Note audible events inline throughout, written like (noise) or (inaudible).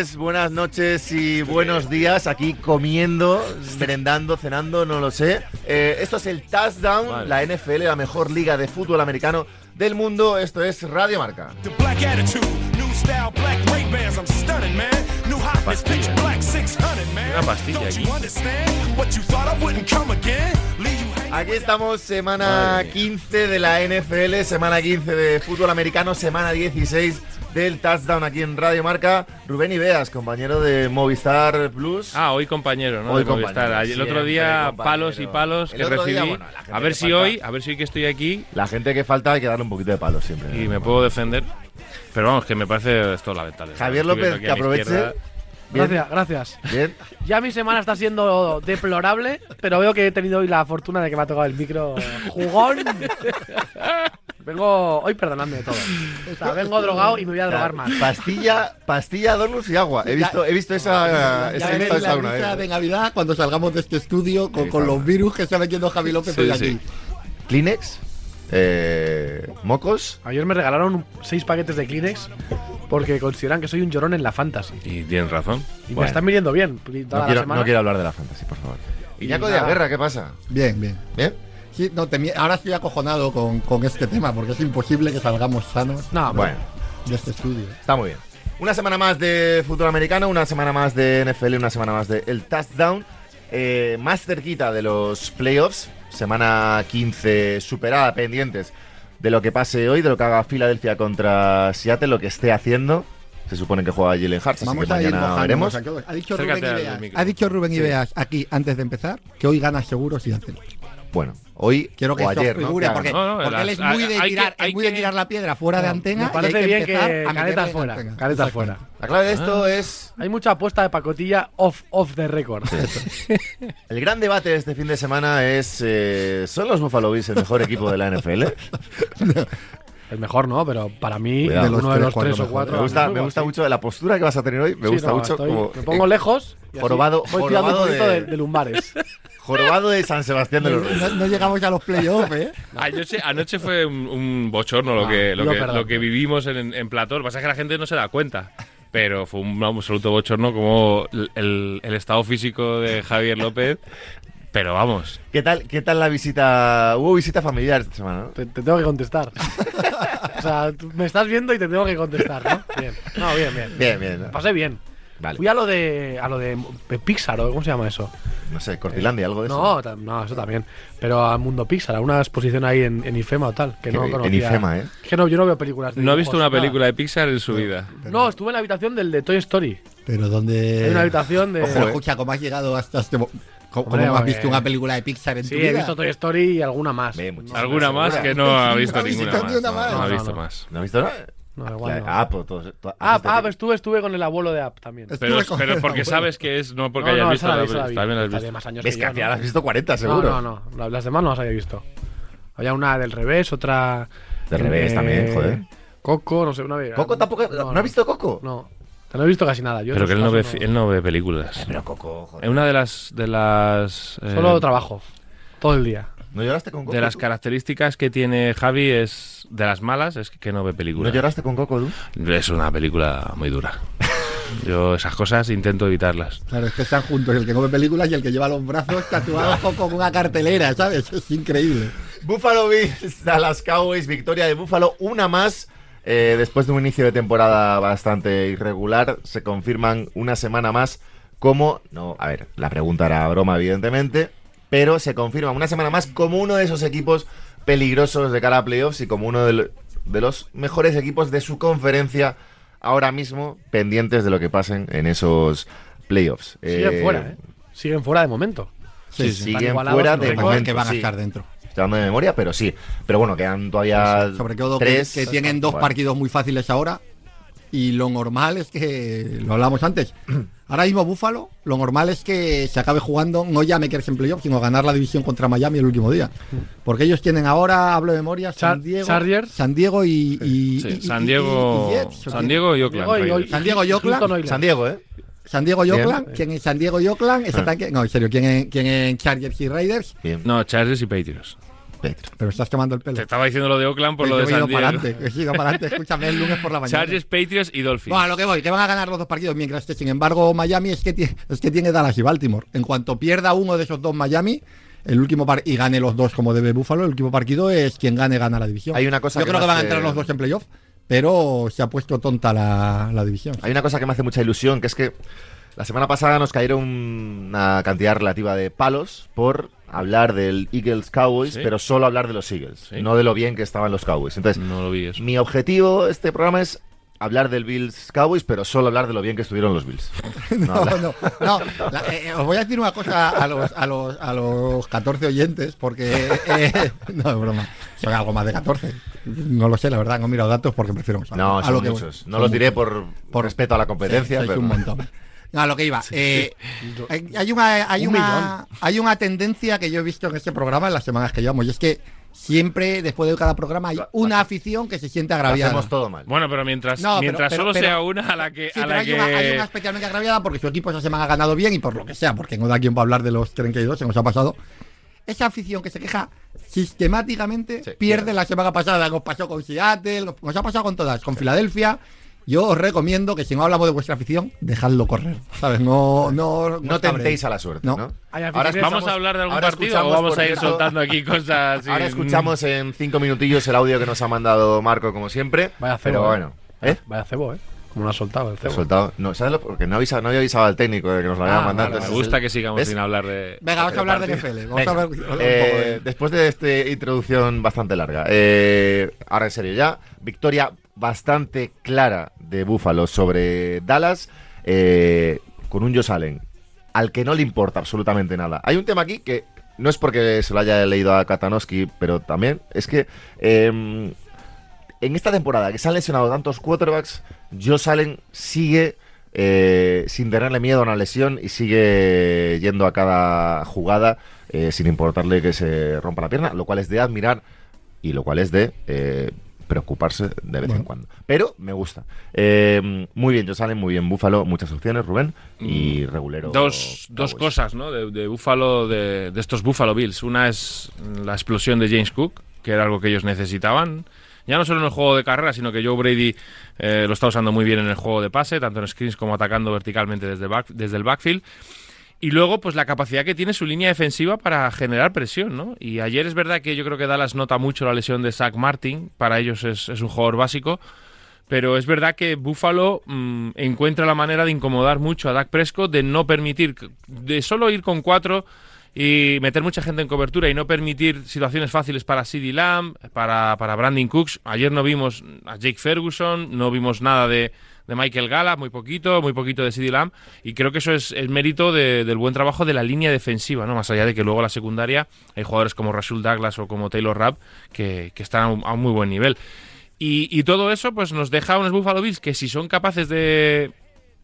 tardes, buenas noches y buenos días. Aquí comiendo, merendando, cenando, no lo sé. Eh, esto es el Touchdown, Vale. la NFL, la mejor liga de fútbol americano del mundo. Esto es Radio Marca. The black attitude, new style, black Ray Bans. I'm stunning, man. New hotness, pitch black 600, man. Una pastilla aquí. you understand? What you thought I wouldn't come again? Leave you hanging. Aquí estamos, semana Madre mía. 15 de la NFL, semana 15 de fútbol americano, semana 16 del Touchdown aquí en Radio Marca. Rubén Ibeas, compañero de Movistar Plus. Ah, hoy compañero, ¿no? Hoy De Movistar. compañero, Ayer- el otro día compañero. palos y palos El que día, recibí. bueno, a ver si falta- hoy, a ver si hoy que estoy aquí La gente que falta hay que darle un poquito de palo siempre. y me puedo defender. Pero vamos, que me parece esto lamentable. Javier López, que aproveche. Bien, Gracias, gracias. Bien. Ya mi semana está siendo deplorable, pero veo que he tenido hoy la fortuna de que me ha tocado el micro jugón. (laughs) Vengo, hoy perdonadme de todo. O sea, vengo drogado y me voy a drogar más. Pastilla, pastilla, donuts y agua. He visto, he visto esa, esa, veréis esa la una risa vez. de Navidad cuando salgamos de este estudio con, con los virus que está metiendo Javi López Sí, hoy sí. aquí. Kleenex, eh, mocos. Ayer me regalaron seis paquetes de Kleenex porque consideran que soy un llorón en la fantasy. Y tienes razón. Y Bueno. me están viniendo bien. toda No la quiero, semana. no quiero hablar de la fantasy, por favor. Iñaco de nada. Guerra, ¿qué pasa? Bien, bien. ¿Bien? Sí, no, temi- ahora estoy acojonado con, con este tema porque es imposible que salgamos sanos No, Bueno, de este estudio. está muy bien. Una semana más de fútbol americano, una semana más de NFL, una semana más de el touchdown. Eh, más cerquita de los playoffs, semana 15 superada, pendientes de lo que pase hoy, de lo que haga Filadelfia contra Seattle, lo que esté haciendo. Se supone que juega Jalen Hurts, así Vamos que a ir mañana veremos. Ha dicho Rubén Ibeas, ha dicho Rubén Ibeas aquí antes de empezar que hoy gana seguro Seattle. Bueno, hoy Quiero que o esto ayer, ¿no? figure Que porque, hagan. No, no, porque él es muy de hay que- tirar, es muy de que- tirar la piedra fuera de antena. me parece y hay bien empezar que a en fuera. fuera. La clave de Ah. esto es Hay mucha apuesta de pacotilla off, off the record. (laughs) El gran debate de este fin de semana es eh, ¿son los Buffalo Bills el mejor equipo de la NFL? (laughs) El mejor no, pero para mí, Cuidado. uno De los de los tres, o cuatro. Me gusta, me gusta mucho la postura que vas a tener hoy. Me Sí, gusta no, mucho estoy- como Me pongo lejos. y así jorobado- voy tirando un jorobado poquito de- de, de lumbares. (laughs) jorobado de San Sebastián de los Reyes. No, no llegamos a los playoffs, ¿eh? (laughs) Anoche, anoche fue un, un bochorno lo, Ah, que, lo, que, perdón. lo que vivimos en, en plató. Lo que pasa es que la gente no se da cuenta. Pero fue un absoluto bochorno como el, el- estado físico de Javier López. Pero vamos, ¿Qué tal, ¿Qué tal la visita? Hubo visita familiar esta semana, ¿no? Te, te tengo que contestar. (laughs) o sea, tú me estás viendo y te tengo que contestar, ¿no? Bien. No, bien, bien. Bien, bien. Me pasé bien. Vale. Fui a lo de a lo de Pixar, ¿o cómo se llama eso? No sé, Cortilandia, algo de eso. No, no, eso también. Pero al mundo Pixar, a una exposición ahí en, en IFEMA o tal, que no en conocía. IFEMA, ¿eh? Es que no, yo no veo películas de no ha visto una nada. película de Pixar en su vida. No, estuve en la habitación del de Toy Story. Pero donde. Hay una habitación de. Ojo, eh. escucha, ¿cómo has llegado hasta este mo- ¿Cómo, Hombre, cómo has porque- visto una película de Pixar en Sí, tu he vida? visto Toy Story y alguna más. Alguna más que no ha visto ha ninguna más. ni una No, más. no ha visto más. ¿No has visto nada? No, igual no. Ah, pues todo- todo- Ah, ah, que- estuve, estuve con el abuelo de App también. Pero, con pero porque sabes que es, no porque No, hayas no, visto la la vi, la vi. También la has visto. más años Ves que que yo, al final ¿no? has visto 40, seguro. No, no, no. Las demás no las había visto. Había una del revés, otra. Del revés eh, también, joder. Coco, no sé, una vez. ¿Coco tampoco? ¿No, has visto Coco? No. No he visto casi nada. Yo Pero que él no, ve, él no ve películas. Pero Coco, joder. Es una de las de las eh, Solo trabajo. Todo el día. ¿No lloraste con Coco? de las tú? características que tiene Javi es de las malas es que no ve ¿No películas. lloraste con Coco, tú? Es una película muy dura. (laughs) Yo esas cosas intento evitarlas. Claro, es que están juntos el que no ve películas y el que lleva los brazos tatuados (laughs) con una cartelera, ¿sabes? Es increíble. Buffalo Bills, Dallas Cowboys, victoria de Buffalo, una más. Eh, después de un inicio de temporada bastante irregular, se confirman una semana más como, no, a ver, la pregunta era broma evidentemente, pero se confirma una semana más como uno de esos equipos peligrosos de cara a playoffs y como uno de, lo- de los mejores equipos de su conferencia ahora mismo, pendientes de lo que pasen en esos playoffs. Siguen Eh, fuera, ¿eh? Siguen fuera de momento. Sí, siguen fuera de momento. que van a sí. estar dentro. Estoy hablando de memoria, pero sí. Pero bueno, quedan todavía Sobre todo tres. que tienen dos partidos muy fáciles ahora. Y lo normal es que, lo hablamos antes, ahora mismo Búfalo, lo normal es que se acabe jugando, no ya meterse en playoff, sino ganar la división contra Miami el último día. Porque ellos tienen ahora, hablo de memoria, San Diego. San Diego y, y- Sí, y- San y- Diego, y- y Jets, ¿o San? Diego y Oakland. Diego y- Raiders. San Diego y Oakland. San Diego, ¿eh? San Diego y Bien. Oakland, ¿quién es San Diego y Oakland? Ese ataque- no, en serio, ¿quién en, quién en Chargers y Raiders? Bien. No, Chargers y Patriots. Pero estás quemando el pelo. Te estaba diciendo lo de Oakland por Pues lo de yo San para Diego. adelante. He ido para adelante. Escúchame el lunes por la mañana. Chargers, Patriots y Dolphins. Bueno, a lo que voy, que van a ganar los dos partidos, mientras que, sin embargo, Miami es que, tiene, es que tiene Dallas y Baltimore. En cuanto pierda uno de esos dos Miami, el último par y gane los dos como debe Buffalo, el último partido es quien gane, gana la división. Hay una cosa Yo que creo me que van a hace- entrar los dos en playoff, pero se ha puesto tonta la, la división. Hay una cosa que me hace mucha ilusión, que es que la semana pasada nos cayeron una cantidad relativa de palos por hablar del Eagles Cowboys, Sí. pero solo hablar de los Eagles, Sí. no de lo bien que estaban los Cowboys. Entonces, No lo vi eso. mi objetivo de este programa es hablar del Bills Cowboys, pero solo hablar de lo bien que estuvieron los Bills. (laughs) No No, no, no. La- eh, os voy a decir una cosa a los, a los, a los 14 oyentes, porque. eh, no, es broma. Son algo más de 14. No lo sé, la verdad, no he mirado datos porque prefiero no. No, A son lo que voy. muchos. No Son los diré muchos. por, Por- por respeto a la competencia, Sí, pero un montón. No, a lo que iba. Eh, hay- hay, una, hay, Un una, hay una tendencia que yo he visto en este programa en las semanas que llevamos, y es que siempre, después de cada programa, hay una afición que se siente lo agraviada. hacemos todo mal. Bueno, pero mientras, No, pero- mientras pero- solo pero- sea una a la que. Sí, a la hay, que... una, hay una especialmente agraviada porque su equipo esa semana ha ganado bien y por lo que sea, porque no da tiempo a hablar de los 32, se nos ha pasado. Esa afición que se queja sistemáticamente Sí, pierde la semana pasada. Nos pasó con Seattle, nos- nos ha pasado con todas, con Filadelfia. Yo os recomiendo que si no hablamos de vuestra afición, dejadlo correr. ¿Sabes? No, no, no tentéis a la suerte, No. Ahora ¿Vamos a hablar de algún ahora partido o vamos a ir soltando aquí cosas? (laughs) Ahora sin- escuchamos en cinco minutillos el audio que nos ha mandado Marco, como siempre. Vaya cebo, pero eh. bueno, ¿eh? Vaya cebo, ¿eh? Como lo ha soltado el cebo. soltado. No, ¿sabes lo? Porque no, avisa, no había avisado al técnico de que nos lo había Ah, mandado. vale, Me gusta el- que sigamos ¿ves? sin hablar de. Venga, vamos a hablar de. NFL. Vamos a hablar, hablar un poco eh, de- después de esta introducción bastante larga, eh, ahora en serio ya, victoria bastante clara de Buffalo sobre Dallas, eh, con un Josh Allen, al que no le importa absolutamente nada. Hay un tema aquí que no es porque se lo haya leído a Katanowski, pero también es que eh, en esta temporada que se han lesionado tantos quarterbacks, Josh Allen sigue eh, sin tenerle miedo a una lesión y sigue yendo a cada jugada eh, sin importarle que se rompa la pierna, lo cual es de admirar y lo cual es de eh, preocuparse de vez en Bueno. cuando. Pero me gusta. Eh, muy bien, Josh Allen, muy bien Búfalo, muchas opciones, Rubén, y regulero. Mm. Dos, dos Cowboys. cosas, ¿no? De, de Buffalo, de, de estos Buffalo Bills. Una es la explosión de James Cook, que era algo que ellos necesitaban. Ya no solo en el juego de carrera, sino que Joe Brady eh, lo está usando muy bien en el juego de pase, tanto en screens como atacando verticalmente desde, back- desde el backfield. Y luego, pues la capacidad que tiene su línea defensiva para generar presión, ¿no? Y ayer es verdad que yo creo que Dallas nota mucho la lesión de Zach Martin. Para ellos es, un jugador básico. Pero es verdad que Buffalo mm, encuentra la manera de incomodar mucho a Dak Prescott, de no permitir, de solo ir con cuatro y meter mucha gente en cobertura y no permitir situaciones fáciles para CeeDee Lamb, para, para Brandon Cooks. Ayer no vimos a Jake Ferguson, no vimos nada de, de Michael Gallup, muy poquito, muy poquito de CeeDee Lamb. Y creo que eso es, es mérito de- del buen trabajo de la línea defensiva, ¿no? Más allá de que luego la secundaria hay jugadores como Rashul Douglas o como Taylor Rapp que, están a un- muy buen nivel. Y, todo eso pues nos deja unos Buffalo Bills que si son capaces de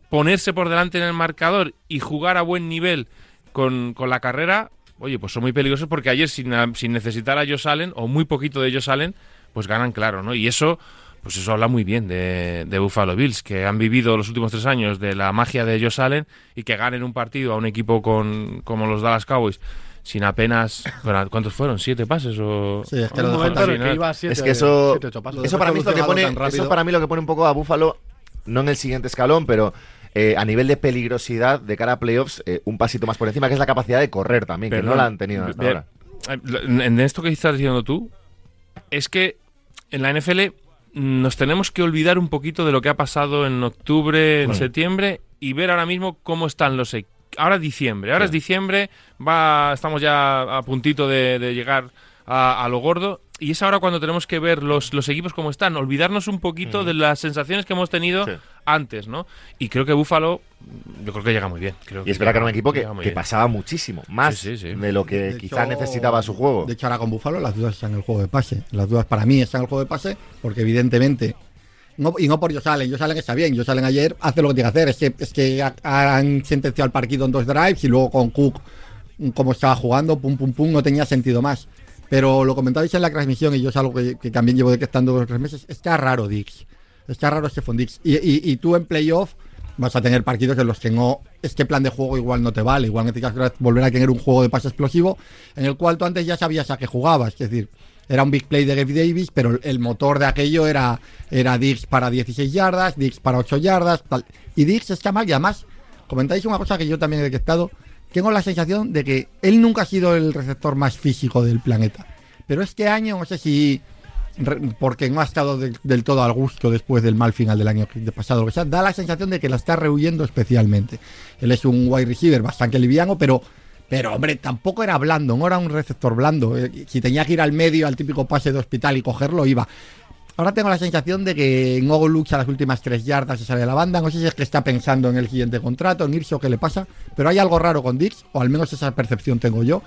ponerse por delante en el marcador y jugar a buen nivel con, con la carrera, oye, pues son muy peligrosos porque ayer sin, necesitar a Josh Allen o muy poquito de Josh Allen, pues ganan claro, ¿no? Y eso, pues eso habla muy bien de, de Buffalo Bills, que han vivido los últimos tres años de la magia de Josh Allen y que ganen un partido a un equipo con, como los Dallas Cowboys sin apenas, ¿cuántos fueron? ¿Siete pases o...? Sí, es que Un lo momento dejaron en el así, que iba a siete, es que eso, siete, ocho pasos. eso para mí es lo que pone, eso para mí lo que pone un poco a Buffalo, no en el siguiente escalón, pero eh, a nivel de peligrosidad de cara a playoffs, eh, un pasito más por encima, que es la capacidad de correr también, que no la han tenido hasta ahora. En en esto que estás diciendo tú, es que en la NFL nos tenemos que olvidar un poquito de lo que ha pasado en octubre, en Bueno. septiembre y ver ahora mismo cómo están los equipos. Ahora es diciembre, ahora Sí. es diciembre, va, estamos ya a puntito de, de llegar a, a lo gordo y es ahora cuando tenemos que ver los, los equipos cómo están, olvidarnos un poquito de las sensaciones que hemos tenido Sí. Antes, ¿no? Y creo que Búfalo, yo creo que llega muy bien. creo Y es verdad que era un equipo que, pasaba muchísimo, más Sí, sí, sí. de lo que De quizá hecho- necesitaba su juego. De hecho, ahora con Búfalo las dudas están en el juego de pase. Las dudas para mí están en el juego de pase porque evidentemente... no- y no por ellos salen, ellos salen está bien, ellos salen ayer, hace lo que tiene que hacer. Es que, es que ha- han sentenciado el partido en dos drives y luego con Cook, mm, como estaba jugando, pum, pum, pum, no tenía sentido más. Pero lo comentabais en la transmisión y yo es algo que, que también llevo detectando dos o tres meses. Está raro Dix. Está raro Stephon Dix. Y, y, tú en playoff vas a tener partidos en los que no este plan de juego igual no te vale. Igual necesitas volver a tener un juego de pase explosivo en el cual tú antes ya sabías a qué jugabas. Es decir, era un big play de Gabe Davis, pero el motor de aquello era, era Diggs para 16 yardas, Diggs para 8 yardas. Y Diggs está mal y además, comentáis una cosa que yo también he detectado, tengo la sensación de que él nunca ha sido el receptor más físico del planeta. Pero este año, no sé si porque no ha estado del- todo al gusto después del mal final del año pasado, que sea, da la sensación de que la está rehuyendo especialmente. Él es un wide receiver bastante liviano, pero, pero hombre, tampoco era blando, no era un receptor blando. Eh, Si tenía que ir al medio, al típico pase de hospital y cogerlo, iba. Ahora tengo la sensación de que no lucha las últimas tres yardas y sale de la banda. No sé si es que está pensando en el siguiente contrato, en irse o qué le pasa, pero hay algo raro con Dix, o al menos esa percepción tengo yo.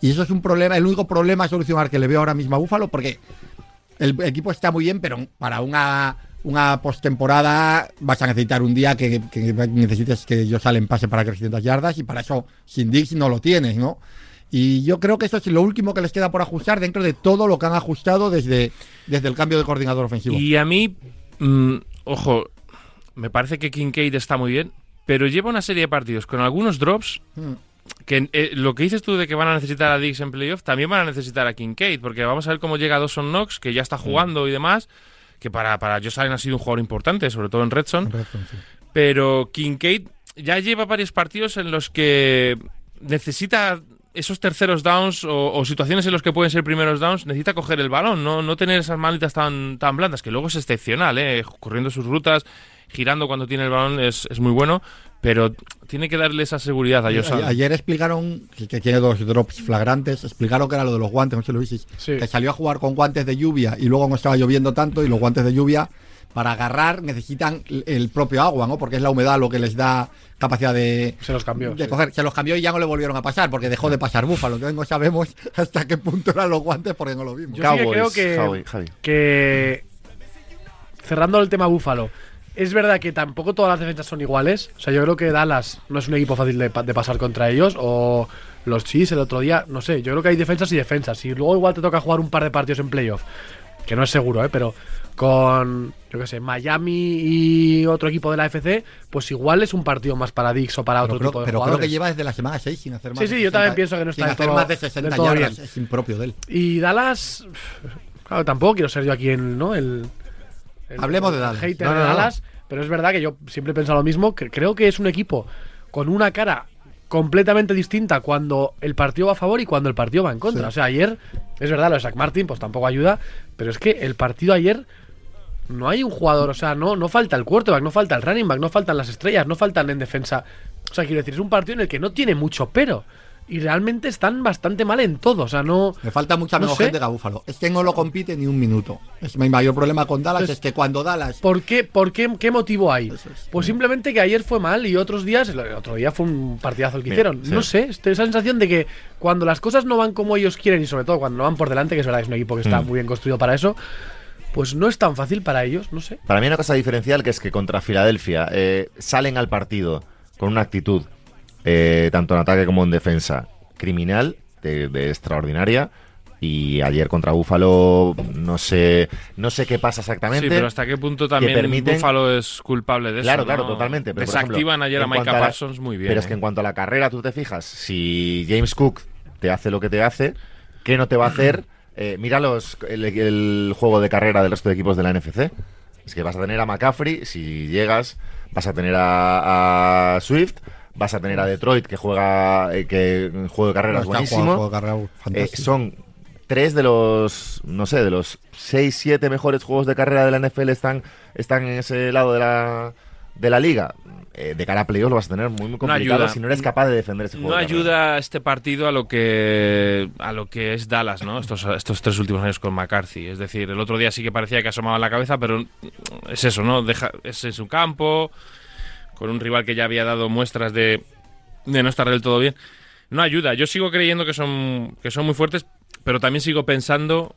Y eso es un problema, el único problema a solucionar que le veo ahora mismo a Búfalo, porque el equipo está muy bien, pero para una, una postemporada vas a necesitar un día que, que necesites que yo salen pase para 300 yardas y para eso sin Dix no lo tienes, ¿no? Y yo creo que eso es lo último que les queda por ajustar dentro de todo lo que han ajustado desde, desde el cambio de coordinador ofensivo. Y a mí, mm, ojo, me parece que Kincaid está muy bien, pero lleva una serie de partidos con algunos drops Mm. Que eh, lo que dices tú de que van a necesitar a Diggs en playoff, también van a necesitar a Kincaid, porque vamos a ver cómo llega Dawson Knox, que ya está jugando y demás, que para, para Josh Allen ha sido un jugador importante, sobre todo en Redson, pero Kincaid ya lleva varios partidos en los que necesita esos terceros downs o, o situaciones en los que pueden ser primeros downs, necesita coger el balón, no, no tener esas manitas tan, tan blandas, que luego es excepcional, ¿eh? corriendo sus rutas, girando cuando tiene el balón es, es muy bueno, pero tiene que darle esa seguridad a Allen. Ayer explicaron que, que tiene dos drops flagrantes. Explicaron que era lo de los guantes, no sé si lo visteis. Sí. Que salió a jugar con guantes de lluvia y luego no estaba lloviendo tanto y los guantes de lluvia para agarrar necesitan el- propio agua, ¿no? Porque es la humedad lo que les da capacidad de, Se los cambió. de sí. coger. Se los cambió y ya no le volvieron a pasar porque dejó de pasar Búfalo. Entonces no sabemos (laughs) hasta qué punto eran los guantes porque no lo vimos. Yo sí que creo Cowboys, que, Javi, Javi. que cerrando el tema Búfalo, es verdad que tampoco todas las defensas son iguales. O sea, yo creo que Dallas no es un equipo fácil de, pa- de pasar contra ellos. O los Chiefs el otro día, no sé. Yo creo que hay defensas y defensas. Y luego igual te toca jugar un par de partidos en playoff. Que no es seguro, ¿eh? Pero con, yo qué sé, Miami y otro equipo de la FC, pues igual es un partido más para Dix o para otro creo, tipo de pero creo jugadores. que lleva desde la semana 6 sin hacer más Sí, de sí, yo también pienso que no sin está del hacer todo- más de del 60 todo yardas. Es impropio de él. Y Dallas, claro, tampoco quiero ser yo aquí en, ¿no? El, el- Hablemos de Dallas. hater No, no, de no. Dallas, pero es verdad que yo siempre he pensado lo mismo, que creo que es un equipo con una cara completamente distinta cuando el partido va a favor y cuando el partido va en contra. Sí. O sea, ayer, es verdad, lo de Zach Martin pues tampoco ayuda, pero es que el partido ayer no hay un jugador, o sea, no, no falta el quarterback, no falta el running back, no faltan las estrellas, no faltan en defensa. O sea, quiero decir, es un partido en el que no tiene mucho pero. Y realmente están bastante mal en todo. O sea, no. Me falta mucha No menos sé. gente que a Búfalo. Es que no lo compite ni un minuto. Es mi mayor problema con Dallas Entonces, es que cuando Dallas ¿Por qué, por qué, qué motivo hay? Es. Pues simplemente que ayer fue mal y otros días, el otro día fue un partidazo el que Mira, hicieron. sí. No sé, este- esa sensación de que cuando las cosas no van como ellos quieren y sobre todo cuando no van por delante, que es verdad que es un equipo que está Mm. muy bien construido para eso, pues no es tan fácil para ellos, no sé. Para mí hay una cosa diferencial que es que contra Filadelfia eh, salen al partido con una actitud, eh, tanto en ataque como en defensa, criminal, de, de extraordinaria. Y ayer contra Búfalo no sé, no sé qué pasa exactamente. Sí, pero hasta qué punto también permiten- Buffalo es culpable de eso. Claro, claro, totalmente. Pero, por Desactivan ejemplo, ayer a Micah Parsons muy bien. Pero es ¿eh? que en cuanto a la carrera, tú te fijas, si James Cook te hace lo que te hace, ¿qué no te va a hacer? (clears throat) Eh, mira los, el, el juego de carrera del resto de equipos de la NFC. Es que vas a tener a McCaffrey, si llegas, vas a tener a, a Swift, vas a tener a Detroit, que juega eh, que juego de carrera es está buenísimo. jugando juego de carrera Eh, fantástico. son tres de los, no sé, de los seis, siete mejores juegos de carrera de la NFL están, están en ese lado de la, de la liga. Eh, de cara a playoff lo vas a tener muy, muy complicado ayuda. si no eres capaz de defender ese juego. No de ayuda este partido a lo que a lo que es Dallas, ¿no? Estos, estos tres últimos años con McCarthy. Es decir, el otro día sí que parecía que asomaba la cabeza, pero es eso, ¿no? Deja, es en su campo, con un rival que ya había dado muestras de, de no estar del todo bien. No ayuda. Yo sigo creyendo que son, que son muy fuertes, pero también sigo pensando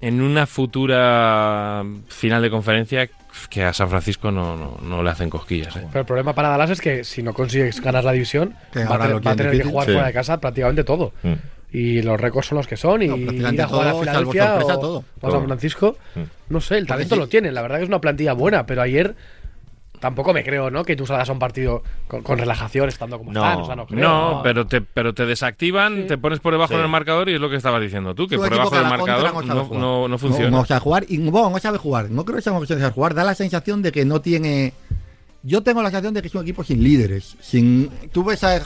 en una futura final de conferencia que a San Francisco no, no, no le hacen cosquillas. ¿eh? Pero el problema para Dallas es que si no consigues ganar la división, Que va a, ahora tener- lo va a tener que difícil. jugar Sí. fuera de casa prácticamente todo. Mm. Y los récords son los que son. Y No, prácticamente ir a jugar a todo, salvo Filadelfia o, todo. o a San. Francisco, Mm. no sé, el talento sí. lo tienen. La verdad que es una plantilla buena, pero ayer tampoco me creo, ¿no? Que tú salgas a un partido con, con relajación estando como No. están. O sea, no creo. No, pero te, pero te desactivan, Sí. te pones por debajo Sí. en el marcador y es lo que estabas diciendo tú, que por debajo del marcador no no, no, no funciona. No, sabe jugar y no, no sabe jugar. No creo que sea una cuestión de saber jugar. Da la sensación de que no tiene. Yo tengo la sensación de que es un equipo sin líderes. Sin, tú ves a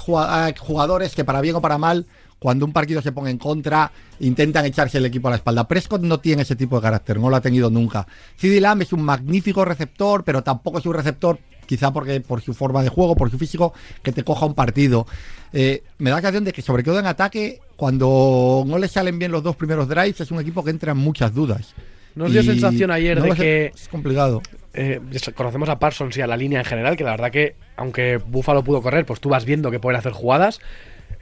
jugadores que, para bien o para mal, cuando un partido se pone en contra, intentan echarse el equipo a la espalda. Prescott no tiene ese tipo de carácter, no lo ha tenido nunca. CD Lamb es un magnífico receptor, pero tampoco es un receptor, quizá porque por su forma de juego, por su físico, que te coja un partido. Eh, me da la sensación de que, sobre todo en ataque, cuando no le salen bien los dos primeros drives, es un equipo que entra en muchas dudas. Nos dio sensación ayer no de que Es complicado. eh, conocemos a Parsons y a la línea en general, que la verdad que, aunque Buffalo pudo correr, pues tú vas viendo que pueden hacer jugadas.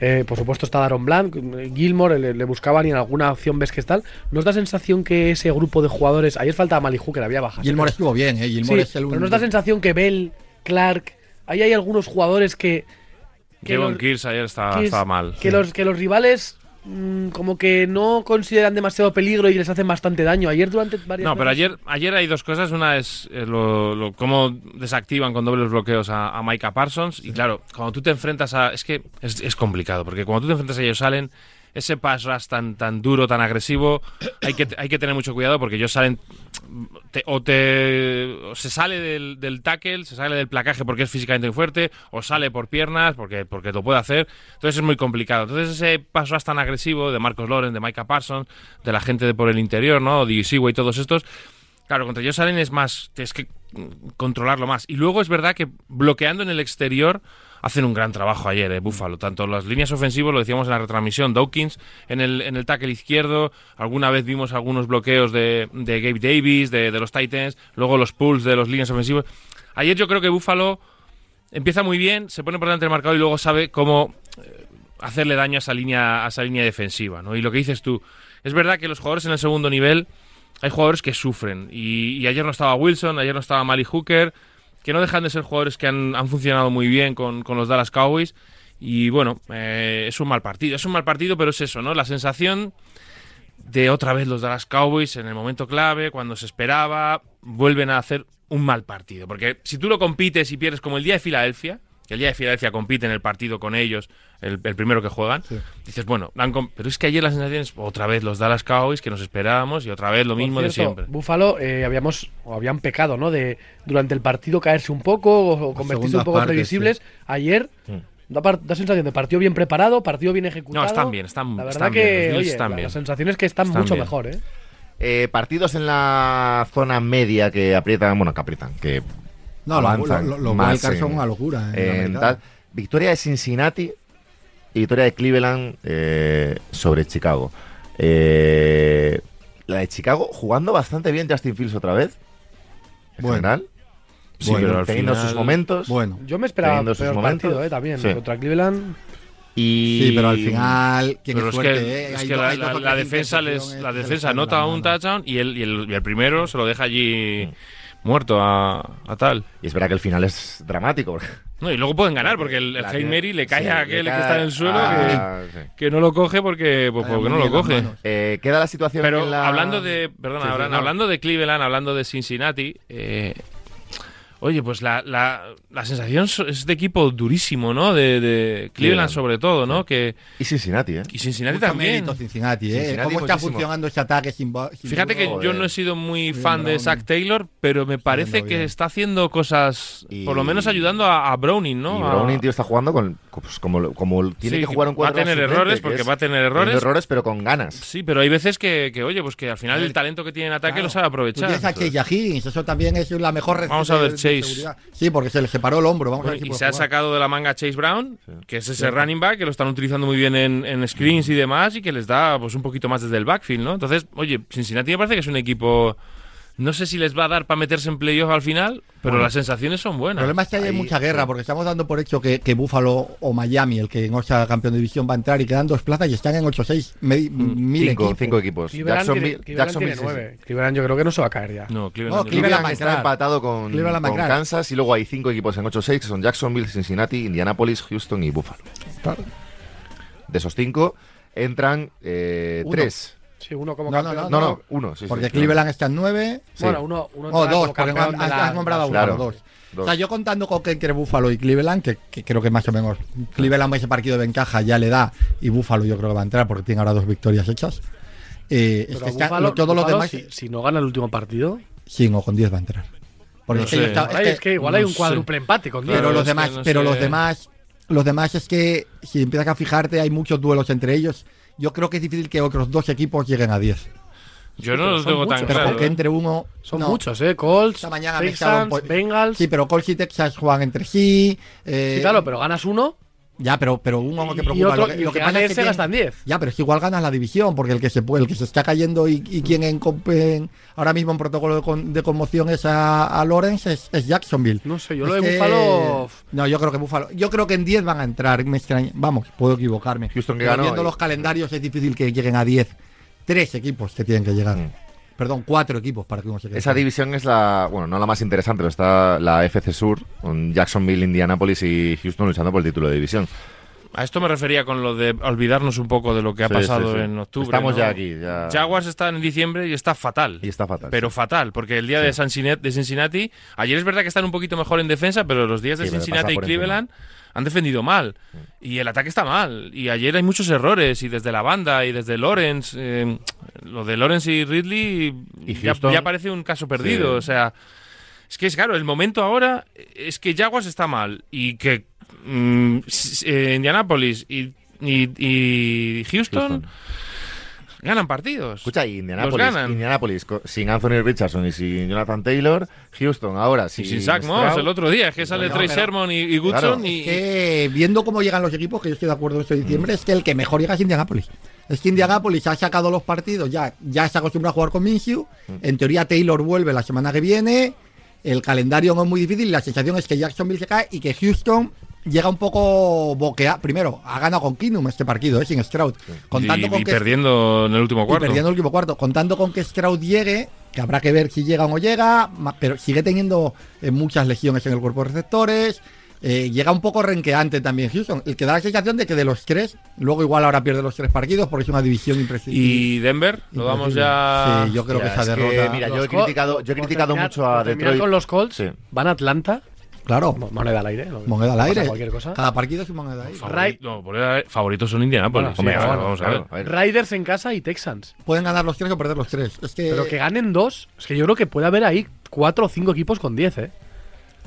Eh, por supuesto está Daron Blanc, eh, Gilmore, le, le buscaban y en alguna opción ves que tal. ¿Nos da sensación que ese grupo de jugadores... Ayer faltaba Mali Hooker, había bajas. Gilmore estuvo bien, ¿eh? Sí, Gilmore es el pero nos da sensación que Bell, Clark... Ahí hay algunos jugadores que... que los- Kears ayer estaba, que es- estaba mal. Que, los, que los rivales mm, como que no consideran demasiado peligro y les hacen bastante daño. Ayer durante varias No, pero ayer, ayer hay dos cosas. Una es eh, lo, lo- cómo desactivan con dobles bloqueos a, a Micah Parsons. Y claro, cuando tú te enfrentas a. Es que es, es complicado, porque cuando tú te enfrentas a ellos salen. Ese pass rush tan, tan duro, tan agresivo, hay que, hay que tener mucho cuidado porque ellos salen. te- o te. o se sale del, del tackle, se sale del placaje porque es físicamente muy fuerte, o sale por piernas porque, porque lo puede hacer. Entonces es muy complicado. Entonces ese pass rush tan agresivo de Marcos Loren, de Micah Parsons, de la gente de por el interior, ¿no? De y todos estos. Claro, contra ellos salen es más, tienes que controlarlo más. Y luego es verdad que bloqueando en el exterior hacen un gran trabajo ayer, eh, Búfalo. Tanto las líneas ofensivas, lo decíamos en la retransmisión, Dawkins en el, en el tackle izquierdo, alguna vez vimos algunos bloqueos de, de Gabe Davis, de, de los Titans, luego los pulls de los líneas ofensivas. Ayer yo creo que Búfalo empieza muy bien, se pone por delante del marcador y luego sabe cómo eh, hacerle daño a esa línea, a esa línea defensiva, ¿no? Y lo que dices tú, es verdad que los jugadores en el segundo nivel hay jugadores que sufren. Y, y ayer no estaba Wilson, ayer no estaba Mali Hooker, que no dejan de ser jugadores que han, han funcionado muy bien con, con los Dallas Cowboys. Y bueno, eh, es un mal partido. Es un mal partido, pero es eso, ¿no? La sensación de otra vez los Dallas Cowboys en el momento clave, cuando se esperaba, vuelven a hacer un mal partido. Porque si tú lo compites y pierdes como el día de Filadelfia, que el día de Filadelfia compite en el partido con ellos, el, el primero que juegan, dices, bueno, pero es que ayer la sensación es otra vez los Dallas Cowboys que nos esperábamos y otra vez lo Por mismo de siempre. Búfalo eh, habíamos o habían pecado, ¿no? De durante el partido caerse un poco o, o convertirse un poco partes, previsibles. Ayer da, par- da sensación de partido bien preparado, partido bien ejecutado. No, están bien, están- La verdad están que bien, oye, están la, bien. la sensación es que están, Están mucho bien. mejor, ¿eh? Eh, partidos en la zona media que aprietan, bueno, que aprietan, que No, los avanzan lo, lo, son una locura. eh, en tal. Victoria de Cincinnati y victoria de Cleveland eh, sobre Chicago. Eh, la de Chicago jugando bastante bien Justin Fields otra vez. En Bueno. general. Sí, Bueno, pero al teniendo final- sus momentos. Bueno, Yo me esperaba Teniendo sus peor momentos. partido, ¿eh? También. Sí. Contra Cleveland. Y... sí, pero al final tiene Pero es suerte. que, eh, es hay que do- la, defensa les, la defensa anota un touchdown y el, y el, y el primero se lo deja allí muerto a, a tal. Y es verdad que el final es dramático. porque- No, y luego pueden ganar (laughs) porque el, el Hail Mary le cae sí, a aquel cae que está en el suelo sí. que, no lo coge porque, pues, porque no lo coge. Eh, queda la situación Pero en la- hablando de, perdona, Sí, sí, hablan- no. hablando de Cleveland, hablando de Cincinnati, eh, oye, pues la, la, la sensación es de equipo durísimo, ¿no? De, de Cleveland sobre todo, ¿no? Que Y Cincinnati, ¿eh? y Cincinnati Mucho también. Cincinnati, ¿eh? Cincinnati ¿Cómo está muchísimo. funcionando ese ataque sin, sin Fíjate que yo no he sido muy fan de. Zach Taylor, pero me parece que está haciendo cosas, Y- por lo menos ayudando a, a Browning, ¿no? Y A- Browning, tío, está jugando con, pues, como, como tiene Sí, que jugar un va a cuadro tener errores, que porque va a tener errores. errores, pero con ganas. Sí, pero hay veces que, que, oye, pues que al final el talento que tiene en ataque Claro. lo sabe Tú aprovechar. tienes a Higgins, eso también es la mejor Vamos a ver de Chase. Sí, porque se le separó el hombro. Vamos a ver si y se ha sacado de la manga Chase Brown, que es ese running back que lo están utilizando muy bien en, en screens y demás y que les da pues un poquito más desde el backfield, ¿no? Entonces, oye, Cincinnati me parece que es un equipo no sé si les va a dar para meterse en playoff al final, pero las sensaciones son El buenas. problema es que hay Ahí, mucha guerra, porque estamos dando por hecho que, que Buffalo o Miami, el que no sea campeón de división, va a entrar y quedan dos plazas y están en 8-6 me- mil Cinco, equipos. cinco equipos. Cleveland, tiene, tiene yo creo que no se va a caer ya. No, No, Cleveland. Cleveland Cleveland está entrar. empatado con, con. Kansas y luego hay cinco equipos en 8-6 que son Jacksonville, Cincinnati, Indianapolis, Houston y Buffalo. Claro. De esos cinco entran eh, tres. Sí, uno como No, no, campeón. No, no, uno, sí, sí. Porque Cleveland está en 9. Sí. Bueno, uno, uno O entra dos, como porque campeón has, la- has nombrado a Claro. Buffalo, dos. Dos. O sea, yo contando con que entre Buffalo y Cleveland, que, que creo que más o menos Cleveland ese partido de ventaja ya le da, y Buffalo yo creo que va a entrar porque tiene ahora dos victorias hechas. Eh, es que está- todos los demás, Si, si no gana el último partido, sí, o con 10 va a entrar. Porque No es que igual hay- es es que- que igual hay no un cuádruple empate con Claro, pero 10. los demás, no pero los demás, los demás es que si empiezas a fijarte hay muchos duelos entre ellos. Yo creo que es difícil que otros dos equipos lleguen a 10. Yo no pero los tengo tan muchos. Pero claro. con que ¿eh? entre uno. Son no. muchos, ¿eh? Colts, Esta mañana Texans, Bengals. Sí, pero Colts y Texas juegan entre sí. eh, Sí, claro, pero ganas uno Ya, pero, pero uno que y preocupa. otro lo que, lo que que pasa es que tiene- gastan 10. Ya, pero es que igual ganas la división, porque el que se puede, el que se está cayendo y, y quien en, ahora mismo en protocolo de, con- de conmoción es a, a Lawrence es, es Jacksonville. No sé, yo Es lo de que- Buffalo- No, yo creo que Buffalo. Yo creo que en 10 van a entrar. Me extraña. Vamos, puedo equivocarme. Houston que ganó Viendo los calendarios es difícil que lleguen a 10. Tres equipos que tienen que llegar. Mm. Perdón, cuatro equipos para que uno se quede. Esa división es la, bueno, no la más interesante, pero está la FC Sur, con Jacksonville, Indianapolis y Houston luchando por el título de división. A esto me refería con lo de olvidarnos un poco de lo que ha Sí, pasado sí, sí. en octubre. Estamos ¿no? ya aquí, ya- Jaguars está en diciembre y está fatal. Y está fatal. Pero sí. fatal, porque el día de, Cincinnati, de Cincinnati, ayer es verdad que están un poquito mejor en defensa, pero los días de Cincinnati y Cleveland han defendido mal. Y el ataque está mal. Y ayer hay muchos errores, y desde la banda, y desde Lawrence. eh, lo de Lawrence y Ridley Y ya, parece un caso perdido. Sí. O sea, es que es claro, el momento ahora es que Jaguars está mal y que mm, eh, Indianapolis y, y- y Houston, Houston. Ganan partidos. Escucha, Indianapolis, ganan. Indianapolis sin Anthony Richardson y sin Jonathan Taylor, Houston ahora Y sin, sin Zach Stroud. Moss el otro día, es que sale No, Trey pero- Sermon y, y Goodson Claro. y, Es que viendo cómo llegan los equipos, que yo estoy de acuerdo en este diciembre, es que el que mejor llega es Indianapolis. Es que Indianapolis ha sacado los partidos, ya, ya se acostumbra a jugar con Minshew. En teoría Taylor vuelve la semana que viene. El calendario no es muy difícil. La sensación es que Jacksonville se cae y que Houston llega un poco boquea. Primero, ha ganado con Keenum este partido, eh, sin Stroud. Contando y- con y que perdiendo en el último y cuarto. perdiendo el último cuarto, contando con que Stroud llegue, que habrá que ver si llega o no llega, pero sigue teniendo eh, muchas lesiones en el cuerpo de receptores. eh, llega un poco renqueante también Houston, el que da la sensación de que de los tres, luego igual ahora pierde los tres partidos porque es una división impresionante. Y Denver, lo damos ya. Sí, yo creo Ya, que esa es que, derrota. mira, yo he criticado, yo he criticado terminar- mucho a Detroit. con los Colts, Sí. van a Atlanta, claro, mo- moneda al aire. lo- moneda al aire. Cualquier cosa. Cada partido es una moneda al aire. Favori- no, por ahí, favoritos son Indianapolis. Bueno, sí, Hombre, bueno, vamos a claro, ver. a ver. Raiders en casa y Texans. Pueden ganar los tres o perder los tres. Es que, Pero que ganen dos. Es que yo creo que puede haber ahí cuatro o cinco equipos con 10, ¿eh?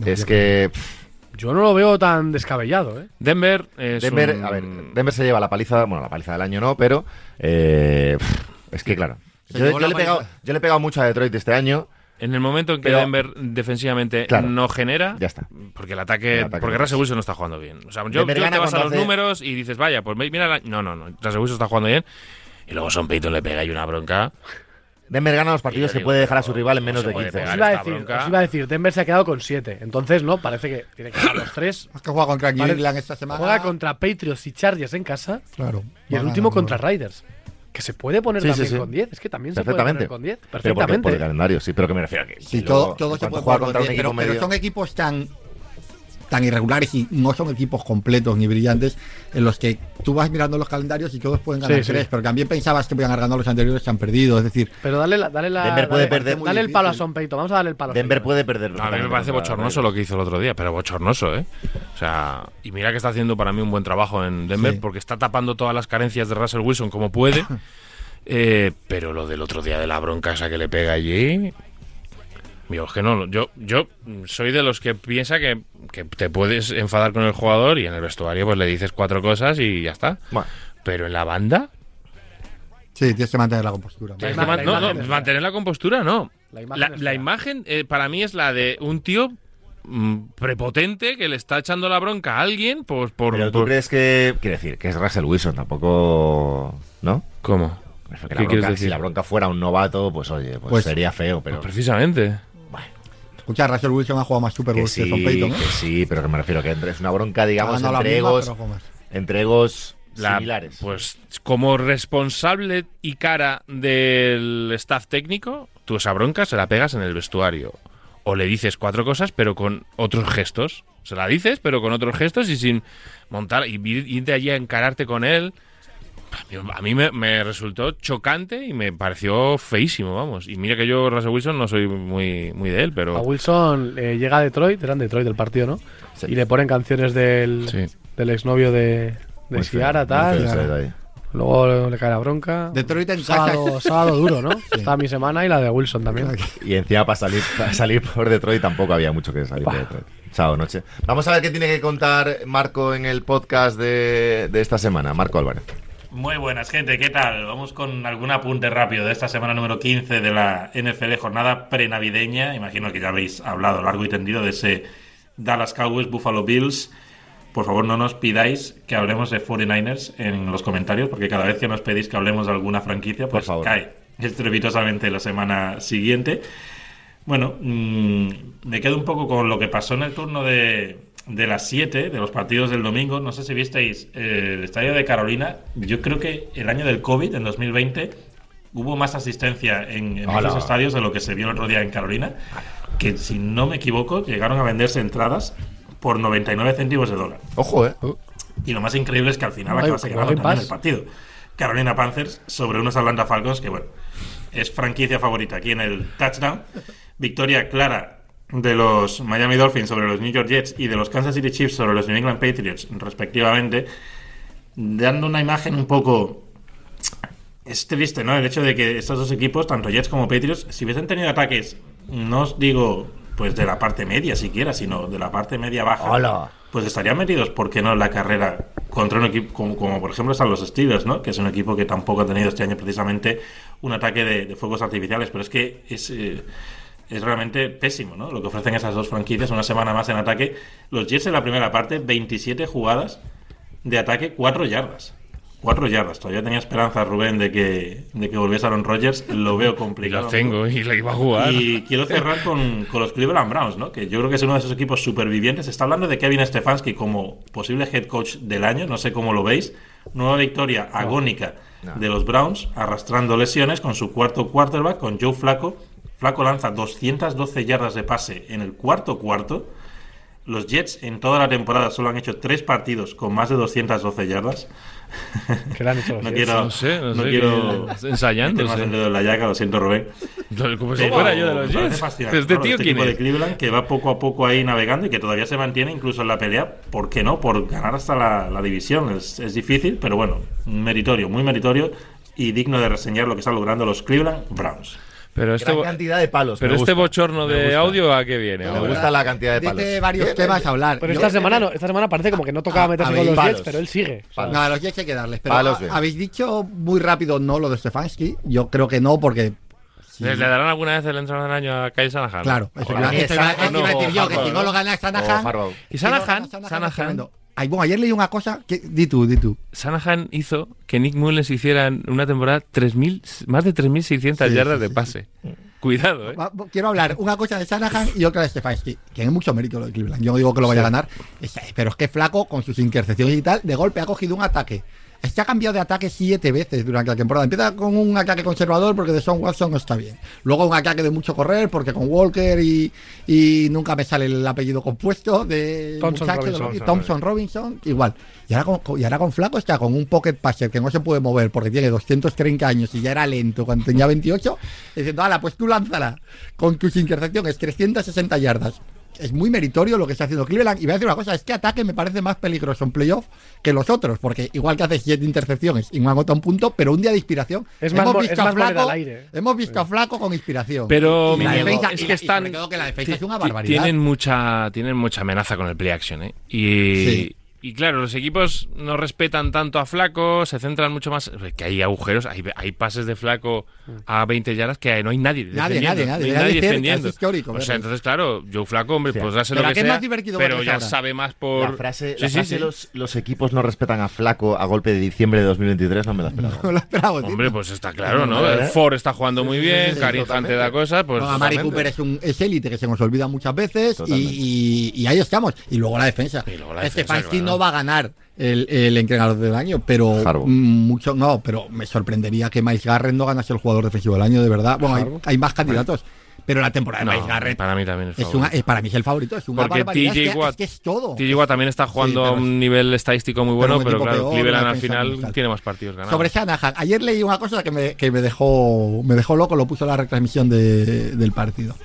Es que pff, Yo no lo veo tan descabellado, ¿eh? Denver es Denver, un- a ver, Denver se lleva la paliza, bueno, la paliza del año no, pero eh, pff, es que claro. Se Yo, llevó yo la le he pegado, paliza. yo le he pegado mucho a Detroit este año. En el momento en que Pero- Denver defensivamente Claro. no genera, Ya está. porque el ataque, El ataque porque Russell es. Wilson no está jugando bien. O sea, yo, yo te vas a los hace- números y dices, vaya, pues mira, la- no, no, no, Russell Wilson está jugando bien. Y luego Son Payton le pega ahí una bronca. Denver gana los partidos que digo, puede dejar a su rival en no menos de puede 15. Os iba, a decir, bronca. os iba a decir, Denver se ha quedado con 7. Entonces, no, parece que tiene que ganar los 3. has que juega contra New. England esta semana. Juega contra Patriots y Chargers en casa. Claro. Y el último contra Raiders. Que se puede poner Sí, también sí. con 10. Es que también se puede poner con 10. Pero porque- Perfectamente. por el calendario, sí, pero que me refiero a que. Sí, todo, todo se puede jugar contra un pero, equipo pero medio. son equipos tan tan irregulares y no son equipos completos ni brillantes en los que tú vas mirando los calendarios y todos pueden ganar Sí, sí. tres, pero también pensabas que podían ganar ganado los anteriores que han perdido, es decir, Pero dale, la- dale la. Denver puede dale, perder muy Dale el palo a difícil. Son Payton. Vamos a darle el palo. Denver puede perder. No, a mí me parece bochornoso lo que hizo el otro día, pero bochornoso, ¿eh? O sea, y mira que está haciendo para mí un buen trabajo en Denver Sí. porque está tapando todas las carencias de Russell Wilson como puede. (laughs) eh, pero lo del otro día de la bronca esa que le pega allí. Digo, es que no, yo, yo soy de los que piensa que, que te puedes enfadar con el jugador y en el vestuario pues le dices cuatro cosas y ya está. Bueno, Pero en la banda, sí, tienes que mantener la compostura. La man- la no, no, mantener la compostura, no. La imagen La, es la fea. imagen eh, para mí es la de un tío mm, prepotente que le está echando la bronca a alguien pues, por... pero tú por- crees que. Quiere decir, que es Russell Wilson, tampoco. ¿No? ¿Cómo? Que la ¿Qué bronca- quieres Si la bronca fuera un novato, pues oye, pues, Pues- sería feo, pero. Pues precisamente. Escucha, Russell Wilson ha jugado más Super que Bowl que sí, Son Payton, ¿eh? que sí, pero que me refiero que entre- es una bronca, digamos, entre misma, egos, entre egos La- similares. Pues como responsable y cara del staff técnico, tú esa bronca se la pegas en el vestuario. O le dices cuatro cosas, pero con otros gestos. Se la dices, pero con otros gestos y sin montar y ir- irte allí a encararte con él. A mí me, me resultó chocante y me pareció feísimo, vamos. Y mira que yo, Russell Wilson, no soy muy, muy de él, A pero... Wilson eh, llega a Detroit, era en Detroit del partido, ¿no? Sí. Y le ponen canciones del, Sí. del exnovio de, de Ciara, tal. feo. Luego le cae la bronca. Detroit en sábado, casa. (laughs) sábado duro, ¿no? Está mi semana y la de Wilson también. Y encima para salir, para salir por Detroit tampoco había mucho que salir de Detroit. Sábado noche. Vamos a ver qué tiene que contar Marco en el podcast de, de esta semana. Marco Álvarez. Muy buenas, gente. ¿Qué tal? Vamos con algún apunte rápido de esta semana número 15 de la NFL, jornada prenavideña. Imagino que ya habéis hablado largo y tendido de ese Dallas Cowboys Buffalo Bills. Por favor, no nos pidáis que hablemos de 49ers en los comentarios, porque cada vez que nos pedís que hablemos de alguna franquicia, pues cae estrepitosamente la semana siguiente. Bueno, mm, me quedo un poco con lo que pasó en el turno de, de las 7, de los partidos del domingo. No sé si visteis eh, el estadio de Carolina. Yo creo que el año del COVID, en 2020, hubo más asistencia en, en esos estadios de lo que se vio el otro día en Carolina. Que si no me equivoco, llegaron a venderse entradas por 99 céntimos de dólar. Ojo, ¿eh? Y lo más increíble es que al final Ay, acabase ganando también el partido. Carolina Panthers sobre unos Atlanta Falcons que, bueno, es franquicia favorita aquí en el touchdown. Victoria clara de los Miami Dolphins sobre los New York Jets y de los Kansas City Chiefs sobre los New England Patriots, respectivamente, dando una imagen un poco es triste, ¿no? El hecho de que estos dos equipos, tanto Jets como Patriots, si hubiesen tenido ataques, no os digo pues de la parte media siquiera, sino de la parte media baja, Hola. pues estarían metidos, ¿por qué no en la carrera contra un equipo como, como, por ejemplo están los Steelers, ¿no? Que es un equipo que tampoco ha tenido este año precisamente un ataque de, de fuegos artificiales, pero es que es... eh, es realmente pésimo, ¿no? Lo que ofrecen esas dos franquicias, una semana más en ataque. Los Jets en la primera parte, 27 jugadas de ataque, 4 yardas. 4 yardas. Todavía tenía esperanza, Rubén, de que, de que volviese Aaron Rodgers. Lo veo Y (laughs) complicado. las tengo y la iba a jugar. Y quiero cerrar con, con los Cleveland Browns, ¿no? Que yo creo que es uno de esos equipos supervivientes. Se está hablando de Kevin Stefanski como posible head coach del año, no sé cómo lo veis. Nueva victoria agónica No. de los Browns, arrastrando lesiones con su cuarto quarterback, con Joe Flaco. Flaco lanza 212 yardas de pase en el cuarto cuarto. Los Jets en toda la temporada solo han hecho tres partidos con más de 212 yardas. ¿Qué le han hecho (laughs) los No Jets? quiero, No sé, no no sé, quiero meter más el dedo en la llaga, lo siento, Rubén. Como si fuera yo de los Jets. fascinante, ¿Este tío Este quién equipo de es? Cleveland que va poco a poco ahí navegando y que todavía se mantiene incluso en la pelea. ¿Por qué no? Por ganar hasta la, la división. Es, es difícil, pero bueno, meritorio, muy meritorio y digno de reseñar lo que están logrando los Cleveland Browns. Pero este, Gran cantidad de palos. pero este bochorno de audio, ¿a qué viene? Me gusta la cantidad de palos. Dice varios temas a hablar. Pero esta semana, no, esta semana parece como que no tocaba Ah, meterse con los palos. Jets, pero él sigue. No, a los Jets hay que darles. Pero Palos ha- bien. habéis dicho muy rápido no lo de Stefanski. Yo creo que no, porque. sí. ¿Le darán alguna vez el entrenador del año a Kyle Shanahan? Claro, eso iba- a decir yo, que si no ¿no? lo gana Shanahan. Harbaugh. Y Shanahan, Shanahan. Ay, bueno, ayer leí una cosa que. Di tú, di tú. Shanahan hizo que Nick Mullens hiciera en una temporada 3.000, más de 3.600 Sí, yardas sí, de sí, pase. Cuidado, ¿eh? Quiero hablar una cosa de Shanahan y otra de Stefanski. Tiene mucho mérito lo de Cleveland. Yo no digo que lo vaya a ganar. Es- Pero es que Flaco, con sus intercepciones y tal, de golpe ha cogido un ataque. Que ha cambiado de ataque siete veces durante la temporada. Empieza con un ataque conservador porque de Son Watson no está bien. Luego un ataque de mucho correr porque con Walker y, y nunca me sale el apellido compuesto de Thompson muchacho de Robinson. los- Thompson Robinson, igual. Y ahora, con, y ahora con Flaco está con un pocket passer que no se puede mover porque tiene 230 años y ya era lento cuando tenía 28, diciendo, ala, pues tú lánzala con tus intercepciones, 360 yardas. Es muy meritorio lo que está haciendo Cleveland. Y voy a decir una cosa, es que ataque me parece más peligroso en playoff que los otros, porque igual que hace siete intercepciones y no anota un punto, pero un día de inspiración. Es más hemos mo- visto es a más Flaco, al aire. hemos visto a Flaco con inspiración. Pero Y la defensa- es que la- y están. sobre todo que la defensa es una barbaridad. Tienen mucha, tienen mucha amenaza con el play action, ¿eh? Y, Sí. Y claro, los equipos no respetan tanto a Flaco, se centran mucho más. Que hay agujeros, hay, hay pases de Flaco a 20 yardas que no hay nadie. Nadie, defendiendo, nadie, nadie, no hay nadie defendiendo. es histórico, O sea, entonces, claro, Joe Flaco, hombre, Sí. pues hace Pero lo ¿a que qué es sea, más divertido pero ya ahora? sabe más por. La frase, Sí, la sí, frase sí. Los, los equipos no respetan a Flaco a golpe de diciembre de 2023 no me la esperaba. (laughs) No lo esperaba. Hombre, pues está claro, ¿no? Hombre, ¿eh? Ford está jugando muy bien, sí, Karim Hunt da cosas, pues. No, a Mari. Cooper es un es élite que se nos olvida muchas veces y, y- y ahí estamos. Y luego la defensa. Y luego la este defensa, claro. No va a ganar el, el entrenador del año, pero mucho no, pero me sorprendería que Miles Garrett no ganase el jugador defensivo del año, de verdad. Bueno, hay, hay más candidatos. Pero la temporada de Miles Garrett para mí también es una, es- para mí es el favorito. Es una Porque. TJ que, Watt- es que es todo. TJ Watt también está jugando Sí, a un nivel estadístico muy bueno, pero, claro, peor, Cleveland al final tiene más partidos ganados. Sobre Shanahan, ayer leí una cosa que me, que me dejó me dejó loco, lo puso en la retransmisión de- del partido.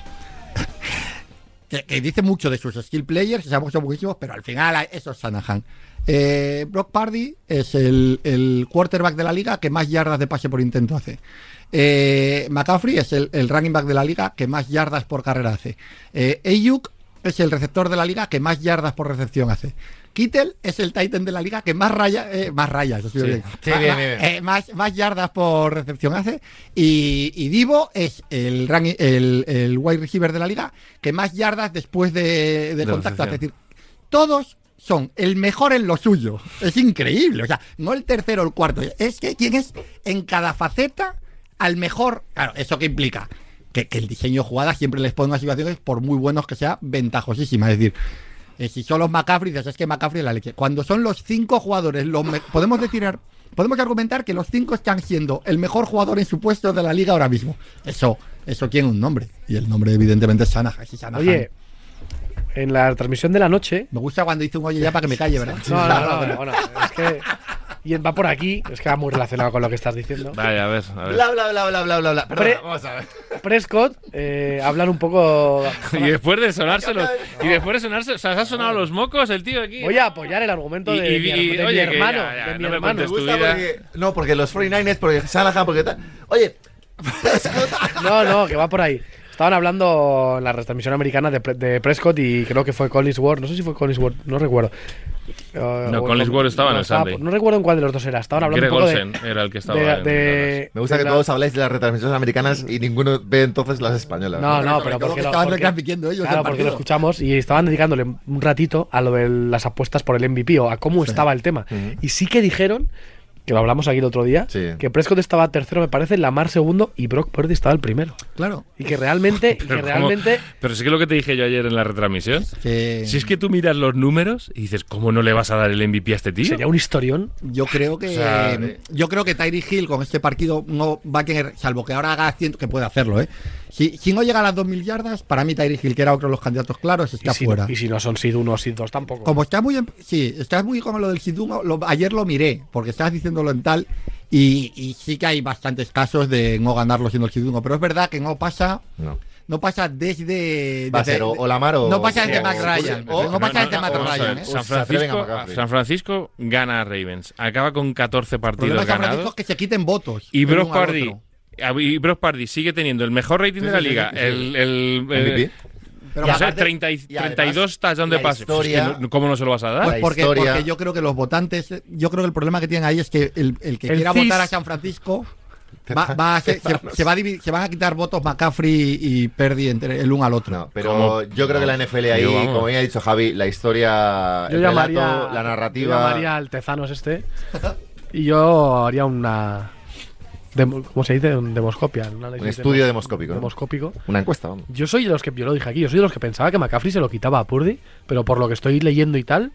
Que, dice mucho de sus skill players, que son buenísimos, pero al final eso es Shanahan. Eh, Brock Pardy es el, el quarterback de la liga que más yardas de pase por intento hace. Eh, McCaffrey es el, el running back de la liga que más yardas por carrera hace. Eh, Ayuk es el receptor de la liga que más yardas por recepción hace. Kittel es el Titan de la liga que más raya, eh, más rayas, eso sí, bien. Sí, Ma- bien, ma- bien, bien. eh, más, más yardas por recepción hace. Y, y Divo es el, running- el, el wide receiver de la liga que más yardas después de, de De contacto hace. Es decir, todos son el mejor en lo suyo. Es increíble. O sea, no el tercero o el cuarto. Es que quién es en cada faceta al mejor. Claro, ¿eso qué implica? Que, que el diseño de jugadas siempre les pone unas situaciones, por muy buenos que sea, ventajosísimas. Es decir, eh, si son los McCaffrey, dices, es que McCaffrey es la leche. Cuando son los cinco jugadores, los podemos decir, podemos argumentar que los cinco están siendo el mejor jugador en su puesto de la liga ahora mismo. Eso, eso tiene un nombre. Y el nombre, evidentemente, es Shanahan. Oye, en la transmisión de la noche. me gusta cuando dice un oye ya para que me calle, ¿verdad? No, no, no, (laughs) bueno, es que. Y va por aquí, es que va muy relacionado con lo que estás diciendo. Vaya, a ver, a ver. Bla, bla, bla, bla, bla, bla, bla. Perdona, Pre- vamos a ver. Prescott, eh, hablar un poco. Y después de sonárselo, y después de sonarse, o sea, se ha sonado los mocos el tío aquí. Voy a apoyar el argumento Y- de, y- mi, y- de mi oye, que hermano. ya, ya, de mi no me hermano. Me cuentes tu gusta vida. porque. No, porque los 49ers, porque Shanahan, porque tal. Oye, No, no, que va por ahí. Estaban hablando en la retransmisión americana de, de Prescott y creo que fue Collinsworth. No sé si fue Collinsworth, no recuerdo. No, o- Collinsworth estaba en el Sunday. No recuerdo en cuál de los dos era. Estaban hablando Greg un poco Olsen de, era el que estaba de- en- de- me gusta que la- todos habláis de las retransmisiones americanas y ninguno ve entonces las españolas. No, no, pero porque que lo, estaban porque- ellos Claro, porque lo escuchamos y estaban dedicándole un ratito a lo de las apuestas por el MVP o a cómo estaba el tema. Y sí que dijeron, que lo hablamos aquí el otro día, Sí. que Prescott estaba tercero, me parece, Lamar segundo y Brock Purdy estaba el primero. Claro. Y que realmente, (laughs) y que Pero, ¿cómo? realmente Pero sí que lo que te dije yo ayer en la retransmisión. Que Si es que tú miras los números y dices, ¿cómo no le vas a dar el MVP a este tío? sería un historión. yo creo que O sea, yo creo que Tyreek Hill con este partido no va a tener, salvo que ahora haga ciento, que puede hacerlo, ¿eh? Si, si no llega a las 2.000 yardas, para mí Tyreek Hill, que era otro de los candidatos claros, Y está si, fuera. y si no son SID 1 o SID 2 tampoco. Como está muy, en- sí, está muy como lo del Sidum, lo- ayer lo miré, porque estabas diciéndolo en tal, y, y sí que hay bastantes casos de no ganarlo siendo el Sidum, pero es verdad que no pasa, No. no pasa desde... Va a desde- ser o, o Lamar o. no pasa desde o- Matt Ryan, o- no pasa desde Matt a ver, Ryan, ¿eh? San Francisco, McCaffrey. San Francisco gana a Ravens. Acaba con 14 El problema partidos de San Francisco ganados. es que se quiten votos. Y Brock otro. Y Brock Pardy sigue teniendo el mejor rating Sí, de la liga. sí, sí. El, el, MVP. eh, Pero no sé, aparte- 30 y- y además, 32 touchdowns de pase. Pues es que historia- no- ¿Cómo no se lo vas a dar? Pues porque, porque yo creo que los votantes, yo creo que el problema que tienen ahí es que el, el que El quiera CIS. votar a San Francisco va, va a ser- se, se va a se van a quitar votos McCaffrey y Perdi entre el uno al otro. No, pero ¿Cómo? yo creo que la NFL ahí, Yo, como bien ha dicho Javi, la historia, Yo el llamaría, relato, la yo narrativa. llamaría al Tezanos este y yo haría una. Demo- ¿Cómo se dice? Un demoscopia. Un, estudio demos- demoscópico, ¿no? demoscópico. Una encuesta, vamos. Yo soy de los que, yo lo dije aquí, yo soy de los que pensaba que McCaffrey se lo quitaba a Purdy, pero por lo que estoy leyendo y tal.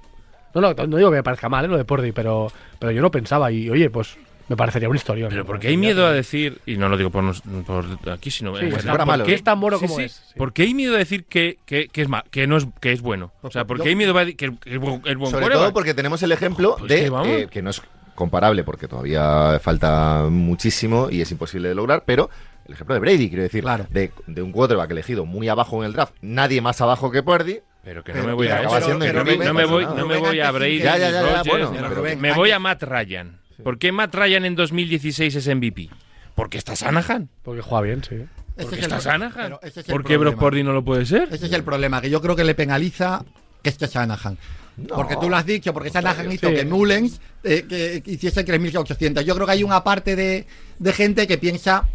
No, no, no digo que me parezca mal ¿eh? lo de Purdy, pero, pero yo no pensaba y oye, pues me parecería una historia. Pero porque hay miedo a decir, y no lo digo por, aquí, sino Sí, en es general, fuera ¿por malo, qué ¿eh? es tan bueno Sí, como sí. es. sí. ¿Por qué hay miedo a decir que, que, que es ma- que no es que es bueno? O sea, ¿por qué hay miedo a decir que, es buen, es buen Sobre todo porque tenemos el ejemplo Pues de que vamos. eh, que no es comparable porque todavía falta muchísimo y es imposible de lograr, pero el ejemplo de Brady, quiero decir, Claro. de, de un quarterback elegido muy abajo en el draft, nadie más abajo que Purdy. Pero que no Pero- me voy a eso. no, me- no voy, me a Brady, Ya, ya, ya, ya, Rodgers, bueno, ni- pero- me voy a Matt Ryan. ¿Por qué Matt Ryan en 2016 es MVP? Porque está Shanahan. Porque juega bien, sí. Porque es está es ¿Por qué Brock. Purdy no lo puede ser? Ese es el problema, que yo creo que le penaliza que esté Porque tú lo has dicho, porque Shanahan hizo Sí. que Mullens eh, que hiciese 3.800. Yo creo que hay una parte de, de gente que piensa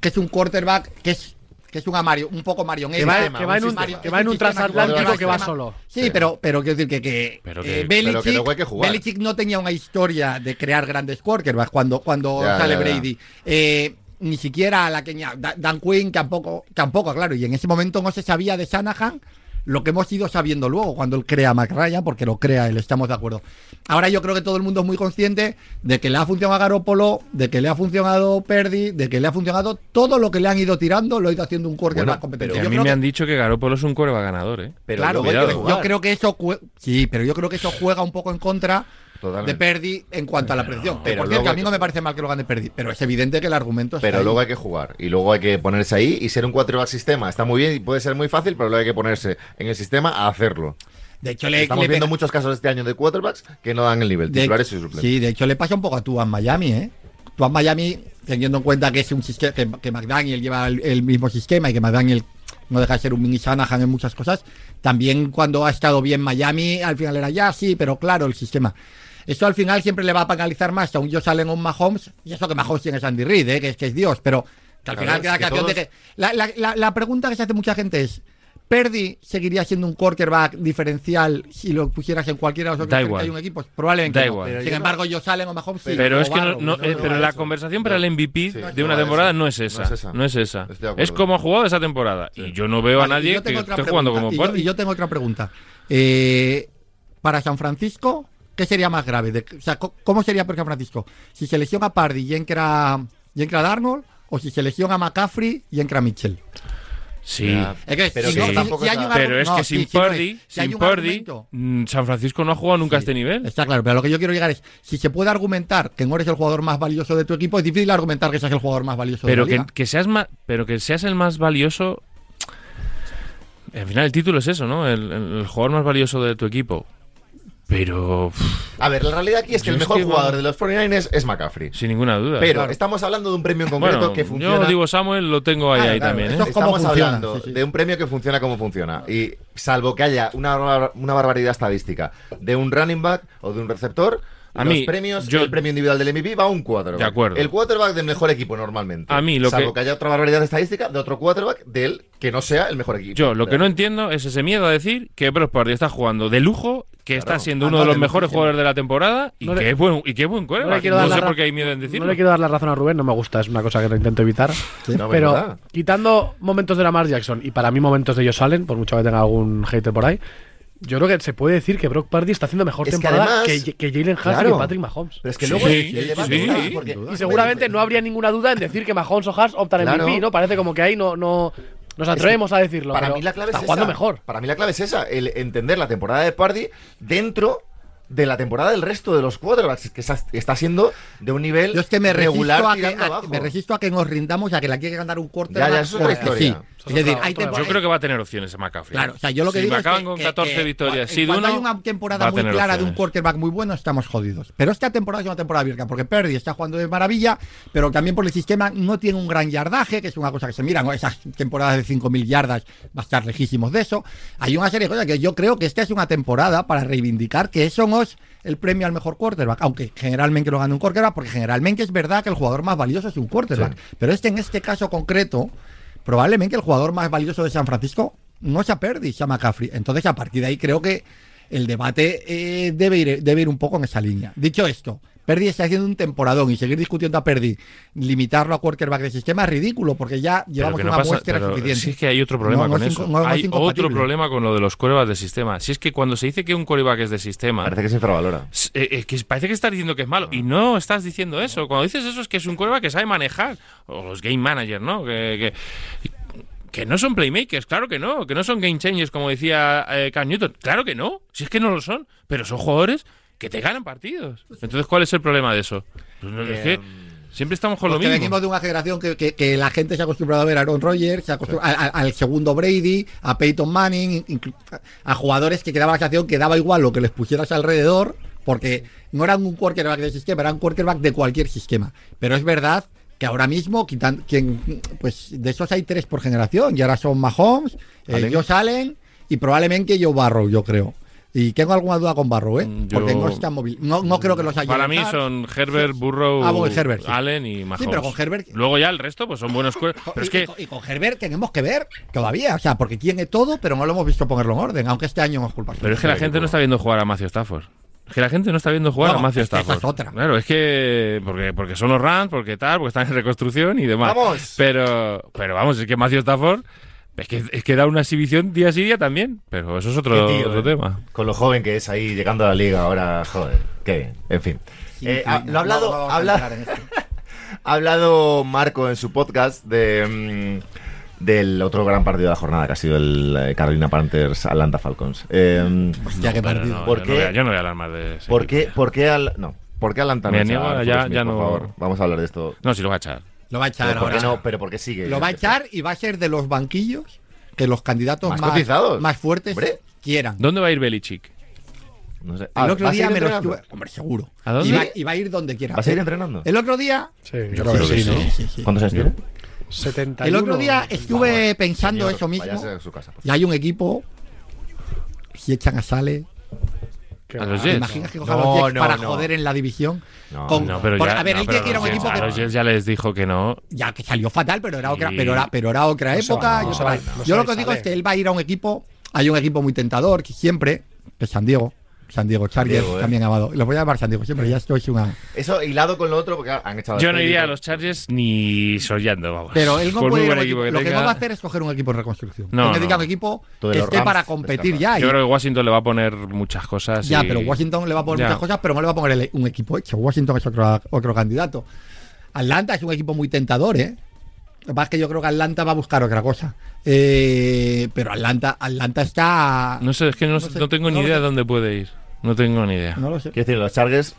que es un quarterback que es que es un, amario, un poco marioneta. Que va, sistema, que va en un que va en un transatlántico que va solo. Sí, pero, pero quiero decir que, que, Pero eh, Belichick, pero que luego hay que jugar. Belichick no tenía una historia de crear grandes quarterbacks cuando, cuando Ya, sale ya, ya. Brady. Eh, ni siquiera la que Dan Quinn tampoco, tampoco, claro. Y en ese momento no se sabía de Shanahan lo que hemos ido sabiendo luego cuando él crea a McRyan, porque lo crea él, estamos de acuerdo. Ahora yo creo que todo el mundo es muy consciente de que le ha funcionado a Garópolo, de que le ha funcionado Perdi, de que le ha funcionado todo lo que le han ido tirando, lo ha ido haciendo un quarterback Bueno, competente. Y a mí me que- han dicho que Garoppolo es un coreba ganador, ¿eh? Pero claro, yo creo que eso sí, pero yo creo que eso juega un poco en contra Totalmente. de Perdi en cuanto a la presión. pero Por cierto, a mí que no me parece mal que lo gane Perdi, pero es evidente que el argumento está Pero ahí. luego hay que jugar y luego hay que ponerse ahí y ser un quarterback sistema. Está muy bien y puede ser muy fácil, pero luego hay que ponerse en el sistema a hacerlo. De hecho, le, Estamos le viendo pega- muchos casos este año de quarterbacks que no dan el nivel, de- titulares y suplentes. Sí, de hecho le pasa un poco a Tuan Miami, ¿eh? Tuan Miami, teniendo en cuenta que es un sistema que, que McDaniel lleva el, el mismo sistema y que McDaniel no deja de ser un mini Shanahan en muchas cosas, también cuando ha estado bien Miami, al final era ya, sí, pero claro, el sistema. Esto al final siempre le va a penalizar más a un Josh Allen o un Mahomes, y eso que Mahomes tiene es Andy Reid, ¿eh? que, es, que es Dios, pero que al final queda que de que... La, la- la- la pregunta que se hace mucha gente es, ¿Perdi seguiría siendo un quarterback diferencial si lo pusieras en cualquiera de los Da otros igual. 31 equipos? Probablemente Da no. igual. Pero Sin yo embargo, Josh Allen o Mahomes sí. Pero es que no, eh, pero la eso. conversación para el MVP Sí, de no una temporada no es esa. No es esa. No es esa. Como ha jugado esa temporada. Y yo no veo a Vale, nadie yo que esté jugando como y yo-. Y yo tengo otra pregunta. Eh, para San Francisco, ¿qué sería más grave? De- o sea, ¿cómo sería para San Francisco? Si se lesiona a Pardy y entra, y entra Darnold, o si se lesiona a McCaffrey y entra Mitchell. Sí. Que Pero que es que sin. Purdy, sin Purdy, mm, San Francisco no ha jugado nunca a este nivel. Está claro, pero lo que yo quiero llegar es, si se puede argumentar que no eres el jugador más valioso de tu equipo, es difícil argumentar que seas el jugador más valioso Pero de que, la liga. que seas más, pero que seas el más valioso. Al final el título es eso, ¿no? El, el- el jugador más valioso de tu equipo. Pero A ver, la realidad aquí es que el es mejor que, jugador de los 49ers es McCaffrey. sin ninguna duda. Pero Claro. estamos hablando de un premio en concreto bueno, que funciona. yo digo Samuel, lo tengo ahí, ahí claro, también. ¿eh? Estamos funciona, hablando sí, sí. de un premio que funciona como funciona. Y salvo que haya una, una barbaridad estadística de un running back o de un receptor, A los mí, premios, yo- el premio individual del MVP va a un quarterback. De acuerdo. El quarterback del mejor equipo normalmente. A mí lo salvo que- que... haya otra barbaridad estadística de otro quarterback del que no sea el mejor equipo. Yo lo que no entiendo es ese miedo a decir que Brock Purdy está jugando de lujo, que está siendo Ah, uno no, de los de mejores jugadores de la temporada y No le- que es buen y que es buen No quarterback. No, dar la sé por qué hay miedo en decirlo. No le quiero dar la razón a Rubén, no me gusta, es una cosa que lo intento evitar. No, pero ¿verdad? quitando momentos de Lamar Jackson y para mí momentos de Josh Allen, por mucho que tenga algún hater por ahí, yo creo que se puede decir que Brock Purdy está haciendo mejor Es temporada que, además- que Jalen Hurts y Claro. que Patrick Mahomes. Pero es que Sí, luego sí, el debate sí, está, sí. porque- Sin duda. Y seguramente no habría ninguna duda en decir que Mahomes o Hurts optan Claro. MVP, ¿no? Parece como que ahí no, no nos atrevemos a decirlo. Para pero mí la clave está es jugando esa. mejor. Para mí la clave es esa, el entender la temporada de Pardy dentro de la temporada del resto de los quarterbacks, que está, está siendo de un nivel Yo es que me regular a que, tirando a- abajo. me resisto a que nos rindamos a que la quiere ganar un quarterback. Ya, ya, eso es historia. sí. Es decir, hay Yo creo que va a tener opciones McCaffrey. Claro, o sea, yo lo que si digo es acaban que, con que- 14 que victorias, de cuando uno, hay una temporada muy clara de un quarterback muy bueno, estamos jodidos. Pero esta temporada es una temporada abierta, porque Perdi está jugando de maravilla, pero también por el sistema no tiene un gran yardaje, que es una cosa que se mira, ¿no? esas temporadas de 5.000 yardas va a estar lejísimos de eso. Hay una serie de cosas que yo creo que esta es una temporada para reivindicar que eso no es el premio al mejor quarterback, aunque generalmente lo gana un quarterback, porque generalmente es verdad que el jugador más valioso es un quarterback. Pero este en este caso concreto, probablemente el jugador más valioso de San Francisco no sea Perdi, sea McCaffrey. Entonces, a partir de ahí creo que el debate eh, debe, ir, debe ir un poco en esa línea. Dicho esto, Perdi está haciendo un temporadón y seguir discutiendo a Perdi, limitarlo a quarterback de sistema es ridículo, porque ya llevamos no una pasa, muestra pero suficiente. si es que hay otro problema No, no con es eso. hay otro problema con lo de los corebacks de sistema. Si es que cuando se dice que un coreback es de sistema, Parece que se infravalora. eh, eh, que parece que estás diciendo que es malo. Y no estás diciendo eso. Cuando dices eso es que es un coreback que sabe manejar. O los game managers, ¿no? Que, que, que no son playmakers, claro que no. Que no son game changers, como decía eh, Cam Newton. Claro que no. Si es que no lo son. Pero son jugadores que te ganan partidos. Entonces, ¿cuál es el problema de eso? Pues es que siempre estamos con lo mismo. venimos de una generación que, que- que la gente se ha acostumbrado a ver a Aaron Rodgers, se ha a- a- al segundo Brady, a Peyton Manning, a jugadores que quedaba la sensación que daba igual lo que les pusieras alrededor, porque no eran un quarterback de sistema, eran quarterback de cualquier sistema. Pero es verdad que ahora mismo quitan, quien, pues de esos hay tres por generación, y ahora son Mahomes, eh, Allen. Josh Allen y probablemente Joe Barrow, yo creo. Y tengo alguna duda con Barrow, ¿eh? Mm, Porque no está móvil. No, no creo que los haya. Para mí son Herbert, Burrow, Ah, bueno, Herbert, sí. Allen y Mahomes. pero con Herbert- Luego ya el resto pues son buenos Pero es y, que y con- y con Herbert tenemos que ver todavía, o sea, porque tiene todo, pero no lo hemos visto ponerlo en orden, aunque este año no es culpa. pero es que la gente no está viendo jugar a Matthew Stafford. Es que la gente no está viendo jugar No, a es esa Stafford. es otra. Claro, es que porque porque son los Rams, porque tal, porque están en reconstrucción y demás. ¡Vamos! Pero pero vamos, es que Matthew Stafford Es que, es que da una exhibición día sí día también, pero eso es otro, tío, otro eh. tema. Con lo joven que es ahí llegando a la liga ahora, joder, qué bien. En fin. Eh, ha- lo ha hablado, No (laughs) ha hablado- Marco en su podcast de mm, del otro gran partido de la jornada, que ha sido el eh, Carolina Panthers Atlanta Falcons. Eh, Hostia, qué partido. no, ¿Por yo, qué? no voy a, yo no voy a hablar más de ese ¿Por qué, por qué al, no, ¿por qué Atlanta no Me niego, ya- ya por no- favor? Vamos a hablar de esto. No, si lo va a echar. Lo va a echar Pero ¿por qué ahora. no? Pero ¿por qué sigue? Lo va a echar y va a ser de los banquillos que los candidatos Más más, cotizados. más fuertes Hombre. quieran. ¿Dónde va a ir Belichick? No sé. El Ah, otro ¿va a día me lo estuve. Hombre, seguro. ¿A dónde? Y va, y va a ir donde quiera. ¿Va a seguir entrenando? El otro día. Sí, Yo creo que sí, ¿no? sí. Sí, sí. ¿Cuántos años tiene? 71. El otro día estuve pensando Señor, eso mismo. su casa, Y hay un equipo. Si echan a Sale. Que A los va. ¿Te Jets. imaginas que cojan No, los Jets no, para no. joder en la división? No, Con- No, pero por- ya, a ver, no, él pero tiene que ir a un los equipo Jets- que- a los Jets ya les dijo que no. Ya que salió fatal, pero era otra, Sí. pero era, pero era otra No se va, época. no yo se va, sé- no se yo va lo que os digo sale. es que él va a ir a un equipo. Hay un equipo muy tentador que siempre, que es San Diego. San Diego Chargers, Diego, eh. también amado. Lo voy a llamar San Diego siempre, ya esto es una. Eso hilado con lo otro, porque han echado Yo no iría a los Chargers ni soñando, vamos. Pero él no Por puede muy ir a equipo que Lo que tenga, no va a hacer es coger un equipo en reconstrucción. No, necesita no. un equipo que los esté Rams para competir ya. Yo y- creo que Washington le va a poner muchas cosas. Ya, y- pero Washington le va a poner Ya. muchas cosas, pero no le va a poner un equipo hecho. Washington es otro, otro candidato. Atlanta es un equipo muy tentador, ¿eh? Lo que pasa es que yo creo que Atlanta va a buscar otra cosa. Eh, pero Atlanta, Atlanta está. No sé, es que no, No sé- no tengo ni idea de dónde puede ir. No tengo ni idea. No lo sé. Quiero decir, los Chargers,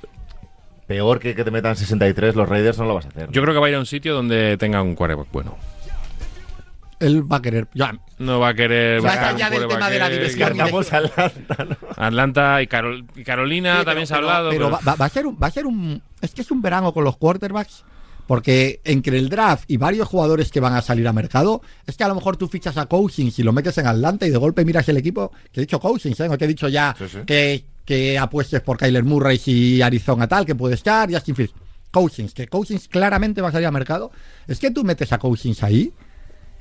peor que que te metan 63, los Raiders no lo vas a hacer. Yo creo que va a ir a un sitio donde tenga un quarterback bueno. Él va a querer. Ya, No va a querer buscar un allá del tema de la que-. Descartamos a Atlanta, ¿no? Atlanta y, Carol- y Carolina Sí, también pero- se ha hablado. Pero, pero- va, va- va a ser un, va a ser un. Es que es un verano con los quarterbacks. Porque entre el draft y varios jugadores que van a salir a mercado, es que a lo mejor tú fichas a Cousins y lo metes en Atlanta y de golpe miras el equipo. Que he dicho Cousins, ¿eh? No te he dicho ya Sí, sí. Que, que apuestes por Kyler Murray y Arizona tal, que puede estar, Justin Fields. Cousins, que Cousins claramente va a salir a mercado. Es que tú metes a Cousins ahí,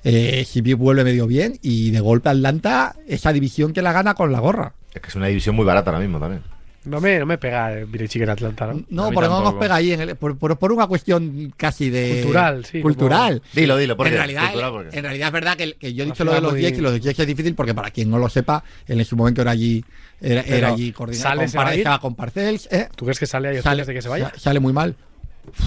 eh, si vuelve medio bien, y de golpe Atlanta, esa división que la gana con la gorra. Es que es una división muy barata ahora mismo también. No me, no me pega el Belichick en Atlanta, ¿no? No, porque no nos tampoco. pega ahí, en el- por, por- por una cuestión casi de... Cultural, sí, Cultural. Dilo, dilo, ¿por en realidad, en realidad es verdad que, que yo he dicho lo de los Jets y los Jets es difícil porque para quien no lo sepa, él en su momento era allí, era, era allí coordinado ¿sale, con, Parcells, ¿eh? ¿Tú crees que sale? ¿Hay Sale, de que se vaya? sa- sale muy mal.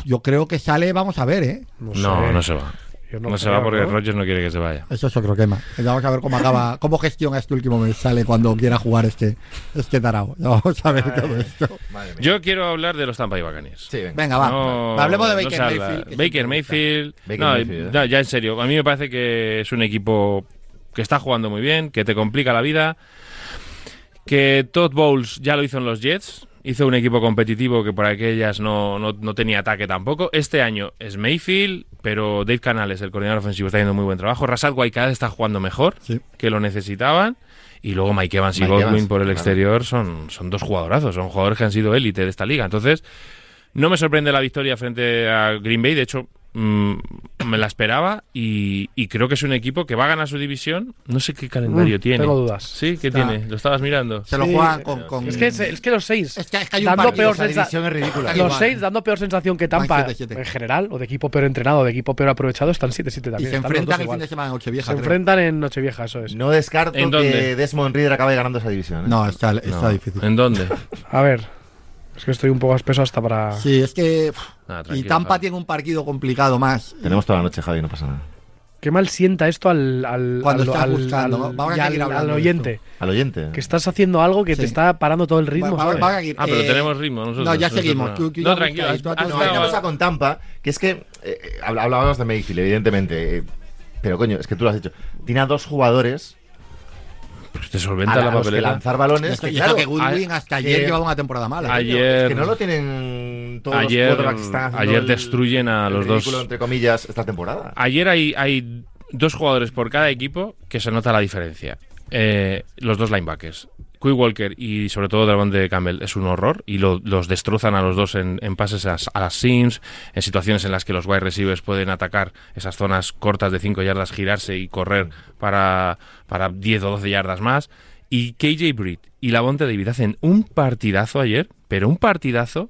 Yo creo que sale, vamos a ver, ¿eh? no, sé. no se va. No, no se va porque ¿no? Rogers no quiere que se vaya. Eso es otro tema. Vamos a ver cómo acaba, cómo gestiona este último mes, sale cuando quiera jugar este, este tarao. Vamos a ver todo esto. Yo quiero hablar de los Tampa Bay Buccaneers. Sí, venga. Venga, va. No, Hablemos de Baker. Mayfield. Baker. Mayfield. Baker no, Mayfield, ¿eh? ya, ya en serio. A mí me parece que es un equipo que está jugando muy bien, que te complica la vida. Que Todd Bowles ya lo hizo en los Jets. Hizo un equipo competitivo que por aquellas no, no, no tenía ataque tampoco. Este año es Mayfield, pero Dave Canales, el coordinador ofensivo, está haciendo muy buen trabajo. Cada vez está jugando mejor, Sí. que lo necesitaban. Y luego Mike Evans y Mike Godwin Evans, por el claro. exterior son, son dos jugadorazos, son jugadores que han sido élite de esta liga. Entonces, no me sorprende la victoria frente a Green Bay, de hecho, mm, me la esperaba y, y creo que es un equipo que va a ganar su división. No sé qué calendario Mm, tiene. tengo dudas. Sí, ¿qué Está- tiene? Lo estabas mirando. Se lo Sí, juegan con, con- Es que, es, es que los seis. Es que- es que hay un dando partido, peor Esa sensa- división es ridícula. Los igual. seis dando peor sensación que Tampa Van 7-7. en general, o de equipo peor entrenado, de equipo peor aprovechado, están 7-7 y también. se están los enfrentan el fin de semana en Nochevieja. Se creo. enfrentan en Nochevieja, eso es. No descarto que Desmond Reader acabe ganando esa división. ¿eh? No, está, está No. difícil. ¿En dónde? A ver, es que estoy un poco espeso hasta para. Sí, es que. uf, y Tampa Javi. tiene un partido complicado más. Tenemos toda la noche, Javi, no pasa nada. Qué mal sienta esto al, al, Cuando al, estás al- buscando, al- vamos a y al- seguir al hablando de oyente. Al oyente. Que estás haciendo algo que Sí. te está parando todo el ritmo. Va- va- ¿sabes? va a ir, Ah, pero eh, tenemos ritmo nosotros. No, ya seguimos. no. Tú- tú No, tranquilo. buscas, tú- has tú- No, estado- hay una cosa con Tampa, que es que eh, eh, habl- hablábamos de Mayfield, evidentemente. eh, pero coño, es que tú lo has dicho. Tiene a dos jugadores Pues te a, solventa la- la a los que papeleta. lanzar balones. Es que, que, claro, que Goodwin hasta ayer que- llevaba una temporada mala. coño, ayer- es que no lo tienen todos ayer- los que están haciendo ayer destruyen a el los dos. ridículo, entre comillas, esta temporada. Ayer hay, hay dos jugadores por cada equipo que se nota la diferencia. Eh, los dos linebackers. Walker y sobre todo Davante Campbell es un horror y lo- los destrozan a los dos en, pases a, a las sims, en situaciones en las que los wide receivers pueden atacar esas zonas cortas de 5 yardas, girarse y correr para, para 10 o 12 yardas más. Y KJ Britt y Lavonte David hacen un partidazo ayer, pero un partidazo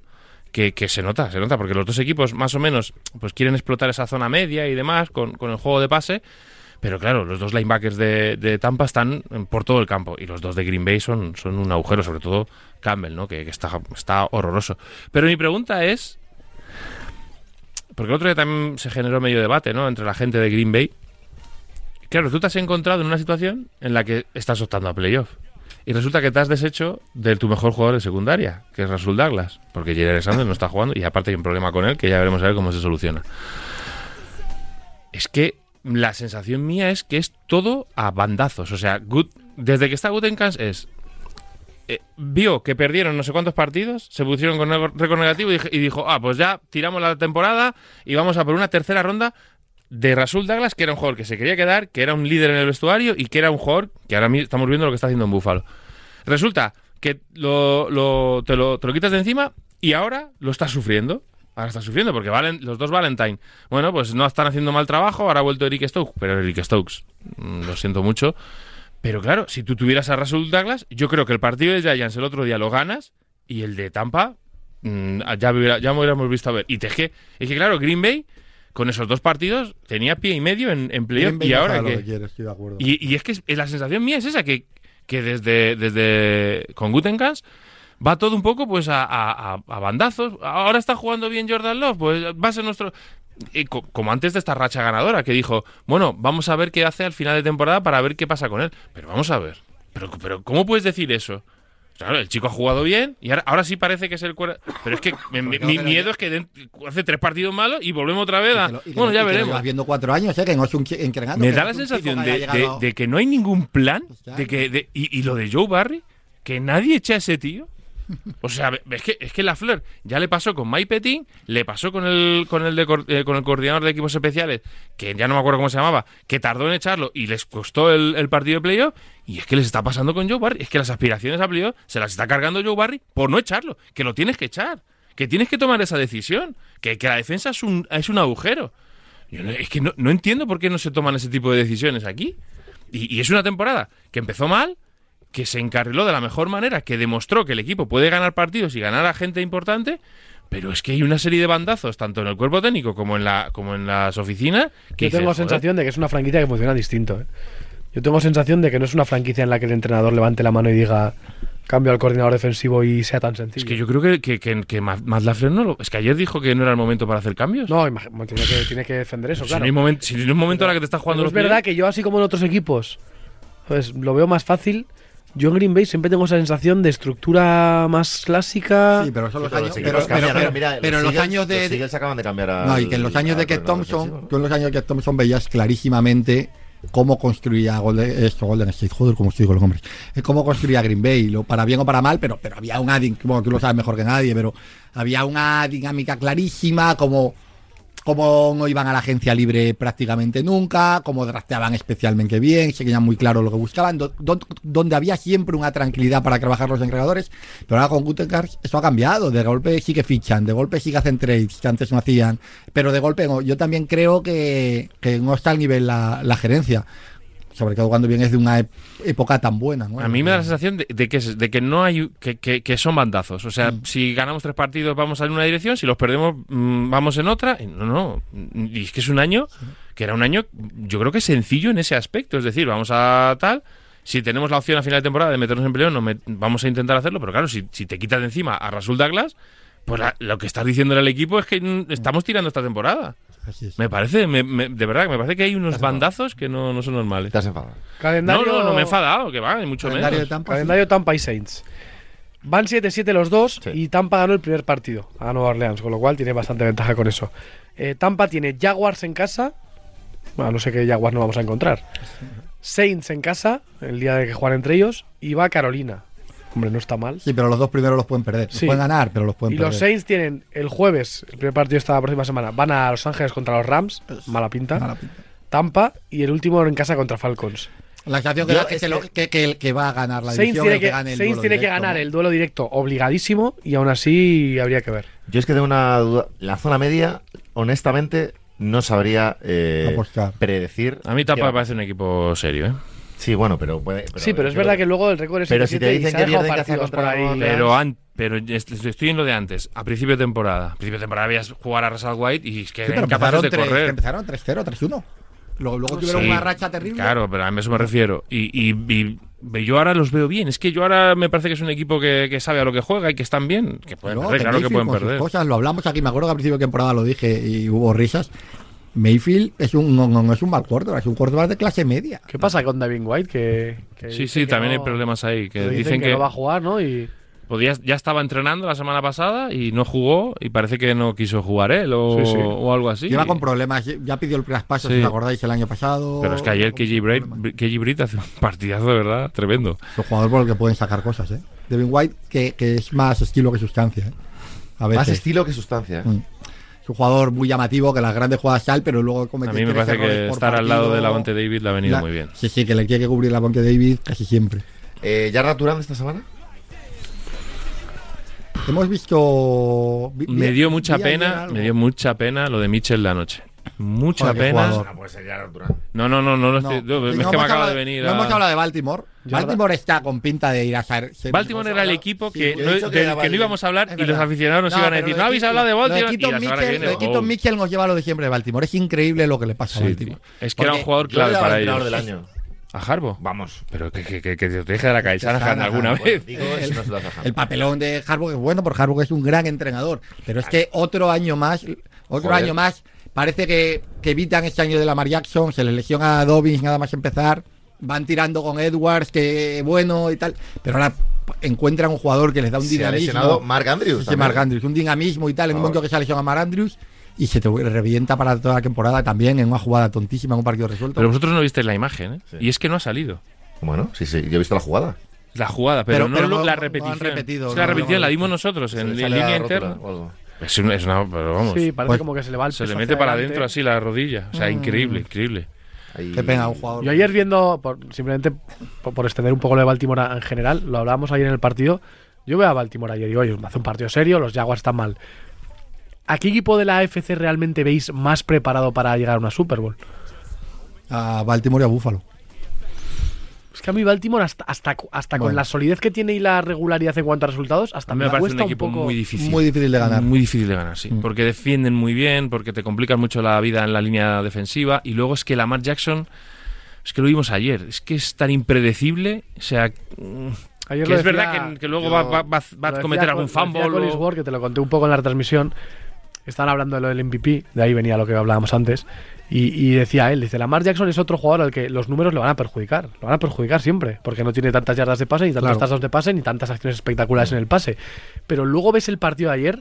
que, que se nota, se nota, porque los dos equipos más o menos pues quieren explotar esa zona media y demás con, con el juego de pase, Pero claro, los dos linebackers de, Tampa están por todo el campo y los dos de Green Bay son, son un agujero, sobre todo Campbell, ¿no? que, está, está horroroso. Pero mi pregunta es, porque el otro día también se generó medio debate ¿no? entre la gente de Green Bay. Claro, tú te has encontrado en una situación en la que estás optando a playoff. Y resulta que te has deshecho de tu mejor jugador de secundaria, que es Rasul Douglas, porque Jerry Alexander no está jugando y aparte hay un problema con él que ya veremos a ver cómo se soluciona. Es que la sensación mía es que es todo a bandazos. O sea, Gut- desde que está Gutenkans es. eh, vio que perdieron no sé cuántos partidos, se pusieron con récord negativo y, dijo: Ah, pues ya tiramos la temporada y vamos a por una tercera ronda de Rasul Douglas, que era un jugador que se quería quedar, que era un líder en el vestuario y que era un jugador que ahora mi- estamos viendo lo que está haciendo en Buffalo. Resulta que lo, lo- te, lo, te lo quitas de encima y ahora lo estás sufriendo. Ahora estás sufriendo porque valen, los dos Valentine. Bueno, pues no están haciendo mal trabajo. Ahora ha vuelto Eric Stokes, pero Eric Stokes, mm, lo siento mucho. Pero claro, si tú tuvieras a Rasul Douglas, yo creo que el partido de Giants el otro día lo ganas y el de Tampa mm, ya, hubiera- ya me hubiéramos visto a ver. Y te, es, que, es que, claro, Green Bay con esos dos partidos tenía pie y medio en, en playoff y ahora que... que quiere, estoy de acuerdo. Y, y es que la sensación mía es esa, que, que desde, desde con Gutenkans va todo un poco pues a, a- a- a bandazos. Ahora está jugando bien Jordan Love, pues va a ser nuestro... como antes de esta racha ganadora, que dijo, bueno, vamos a ver qué hace al final de temporada para ver qué pasa con él. Pero vamos a ver. Pero, pero ¿cómo puedes decir eso? Claro, el chico ha jugado bien y ahora, ahora sí parece que es el cuero. Pero es que mi, mi miedo es que den- hace tres partidos malos y volvemos otra vez a. Lo- Bueno, ya veremos. viendo cuatro años, ¿eh? que no es un Me da la sensación de, que no hay ningún plan. Ya. De que, de- y, y lo de Joe Barry, que nadie echa a ese tío. O sea, es que, es que la Fleur ya le pasó con Mike Petting, le pasó con el con el, de eh, con el coordinador de equipos especiales, que ya no me acuerdo cómo se llamaba, que tardó en echarlo y les costó el, partido de playoff. Y es que les está pasando con Joe Barry. Es que las aspiraciones a playoff se las está cargando Joe Barry por no echarlo. Que lo tienes que echar. Que tienes que tomar esa decisión. Que, que la defensa es un, es un agujero. Yo no- es que no, no entiendo por qué no se toman ese tipo de decisiones aquí. Y es una temporada que empezó mal, que se encarriló de la mejor manera, que demostró que el equipo puede ganar partidos y ganar a gente importante, pero es que hay una serie de bandazos, tanto en el cuerpo técnico como en, la, como en las oficinas, que Yo tengo sensación de que es una franquicia que funciona distinto. ¿eh? Yo tengo sensación de que no es una franquicia en la que el entrenador levante la mano y diga cambio al coordinador defensivo y sea tan sencillo. Es que yo creo que, que, que, que no lo... Es que ayer dijo que no era el momento para hacer cambios. No, tiene que, tiene que defender eso, si, claro. no hay momento, si no hay un momento en el que te estás jugando Pero los es verdad que yo, así como en otros equipos, pues lo veo más fácil. Yo en Green Bay siempre tengo esa sensación de estructura más clásica. Sí, pero son los años, pero, equipos pero, cambian, pero- mira, pero en los años de, Los Eagles acaban de cambiar a. no, y que en los años de que Thompson, tú en los años de que Thompson veías clarísimamente cómo construía Golden, esto, Golden State, joder, como estoy con los hombres, Eh, cómo construía Green Bay, lo, para bien o para mal, pero, pero había una, bueno, tú lo sabes mejor que nadie, pero había una dinámica clarísima, como como no iban a la agencia libre prácticamente nunca, como drafteaban especialmente bien, seguían muy claro lo que buscaban, do- do- donde había siempre una tranquilidad para trabajar los entrenadores, pero ahora con Gutenkars eso ha cambiado, de golpe sí que fichan, de golpe sí que hacen trades que antes no hacían, pero de golpe no. yo también creo que, que no está al nivel la, la gerencia, sobre todo cuando vienes de una época tan buena. ¿no? A mí me da la sensación de, de que, de que no hay que, que- que son bandazos. O sea, Mm. si ganamos tres partidos vamos en una dirección, si los perdemos mm, vamos en otra. No, no. Y es que es un año que era un año, yo creo que sencillo en ese aspecto. Es decir, vamos a tal. Si tenemos la opción a final de temporada de meternos en peleo, no me- vamos a intentar hacerlo. Pero claro, si, si te quitas de encima a Rasul Douglas, pues la- lo que estás diciéndole al equipo es que mm, estamos tirando esta temporada. Así es. Me parece, me- me- de verdad, que me parece que hay unos bandazos que no, no son normales. Te has enfadado. No, Calendario, no, no me he enfadado, que va, ni mucho Calendario de menos. Tampa, Calendario Tampa y Saints. Van 7-7 los dos Sí. y Tampa ganó el primer partido a Nueva Orleans, con lo cual tiene bastante ventaja con eso. Eh, Tampa tiene Jaguars en casa. Bueno, no sé qué Jaguars no vamos a encontrar. Saints en casa, el día de que juegan entre ellos. Y va Carolina. Hombre, no está mal. Sí, pero los dos primeros los pueden perder. Los Sí. pueden ganar, pero los pueden Y perder. los Saints tienen el jueves, el primer partido está la próxima semana, van a Los Ángeles contra los Rams, mala pinta. Mala pinta. Tampa y el último en casa contra Falcons. La sensación que, Yo da que, es lo- que- que- que- que va a ganar la Saints división tiene el que, gane el Saints duelo tiene que ganar ¿no? el duelo directo obligadísimo y aún así habría que ver. Yo es que tengo una duda. La zona media, honestamente, no sabría eh, predecir. A mí Tampa me parece un equipo serio, ¿eh? Sí, bueno, pero puede. sí, pero es verdad que luego el récord es Pero si te 7-7 y dicen que pierden partidos por ahí. Pero, an- pero est- estoy en lo de antes, a principio de temporada. A principio de temporada veías jugar a Rashad White y es que Sí, eran pero capaces empezaron, de tres- correr. empezaron 3-0, 3-1. Luego, luego tuvieron Sí, una racha terrible. Claro, pero a eso me refiero. Y, y- y- yo ahora los veo bien. Es que yo ahora me parece que es un equipo que, que sabe a lo que juega y que están bien. Que pueden No, perder, claro que pueden perder. Cosas, lo hablamos aquí, me acuerdo que al principio de temporada lo dije y hubo risas. Mayfield es un, no, no es un mal quarterback, es un quarterback de clase media. ¿Qué pasa con David White? Que, que Sí, sí, que también no- hay problemas ahí. Que dicen dicen que, que, no va a jugar, ¿no? Y podía- ya estaba entrenando la semana pasada y no jugó y parece que no quiso jugar él o, Sí, sí. o algo así. Lleva con problemas, ya pidió el traspaso, Sí. si os acordáis, el año pasado. Pero es que ayer KJ Britt, hace un partidazo de verdad tremendo. Es un jugador por el que pueden sacar cosas, ¿eh? Devin White, que, que es más estilo que sustancia, ¿eh? A veces. Más estilo que sustancia. ¿eh? Mm. Es un jugador muy llamativo, que las grandes jugadas sal, pero luego comete A mí me parece que estar al lado de Lavonte David le ha venido La- muy bien. Sí, sí, que le quiere cubrir la Bonte David casi siempre. Eh, ¿Ya Raturán esta semana? Hemos visto. vi- Me dio mucha pena, me dio mucha pena lo de Mitchell la noche. Mucha Joder, pena. No puede ser ya Raturán. No, no, no, no, lo No, estoy- no, es no que me hemos acaba hablado- de venir. No a- hemos hablado de Baltimore. Baltimore está con pinta de ir a ser. Baltimore era el equipo que, no, que del era que no íbamos a hablar Es y los aficionados nos No, iban a decir, no de habéis hablado de Baltimore lo de Keaton oh. Mitchell nos lleva lo de siempre de Baltimore. Es increíble lo que le pasa a Baltimore. tío. Es que era un jugador clave para ellos. del año. ¿A Harbo? Vamos. Pero que, que, que, que te deje de la Shanahan, alguna bueno, vez. Digo, no se. El papelón de Harbaugh es bueno, porque Harbaugh es un gran entrenador. Pero es que otro año más, otro Joder. año más, parece que, que evitan este año de Lamar Jackson, se les lesiona a Dobbins nada más empezar, van tirando con Edwards, que bueno y tal, pero ahora encuentran un jugador que les da un Se ha dinamismo. lesionado Mark Andrews. Sí. Mark Andrews, un dinamismo y tal, en un Por momento que se lesiona a Mark Andrews y se te revienta para toda la temporada también en una jugada tontísima, en un partido resuelto. Pero vosotros no visteis la imagen, ¿eh? Sí. Y es que no ha salido. Bueno, sí, sí, yo he visto la jugada. La jugada, pero, Pero- no pero lo- la no han repetición. repetido, es que la repetición no, la dimos nosotros en, en línea interna. Es una, es una- pero vamos. sí, parece Pues- como que se le va el se peso le mete para adentro así la rodilla. O sea, increíble, increíble. Ahí- Qué pena, un jugador. Yo ayer viendo, por- simplemente por, por extender un poco lo de Baltimore en general, lo hablábamos ayer en el partido. Yo veo a Baltimore ayer y digo, oye, hace un partido serio, los Jaguars están mal. ¿A qué equipo de la AFC realmente veis más preparado para llegar a una Super Bowl? A Baltimore y a Buffalo. Es que a mí Baltimore, hasta, hasta, hasta con la solidez que tiene y la regularidad en cuanto a resultados, hasta A mí me, me parece cuesta un equipo poco. muy difícil. Muy difícil de ganar. Muy difícil de ganar, sí. Mm. Porque defienden muy bien, porque te complican mucho la vida en la línea defensiva. Y luego es que Lamar Jackson, es que lo vimos ayer, es que es tan impredecible. O sea, mm, Ayer que lo es decía- verdad que, que luego yo- va, va- va- va Lo a cometer algún lo fumble. Collins o- Ward, que te lo conté un poco en la retransmisión. Estaban hablando de lo del MVP, de ahí venía lo que hablábamos antes. Y, y decía él, dice, Lamar Jackson es otro jugador al que los números le van a perjudicar. Lo van a perjudicar siempre, porque no tiene tantas yardas de pase, ni tantos Claro. de pase, ni tantas acciones espectaculares en el pase. Pero luego ves el partido de ayer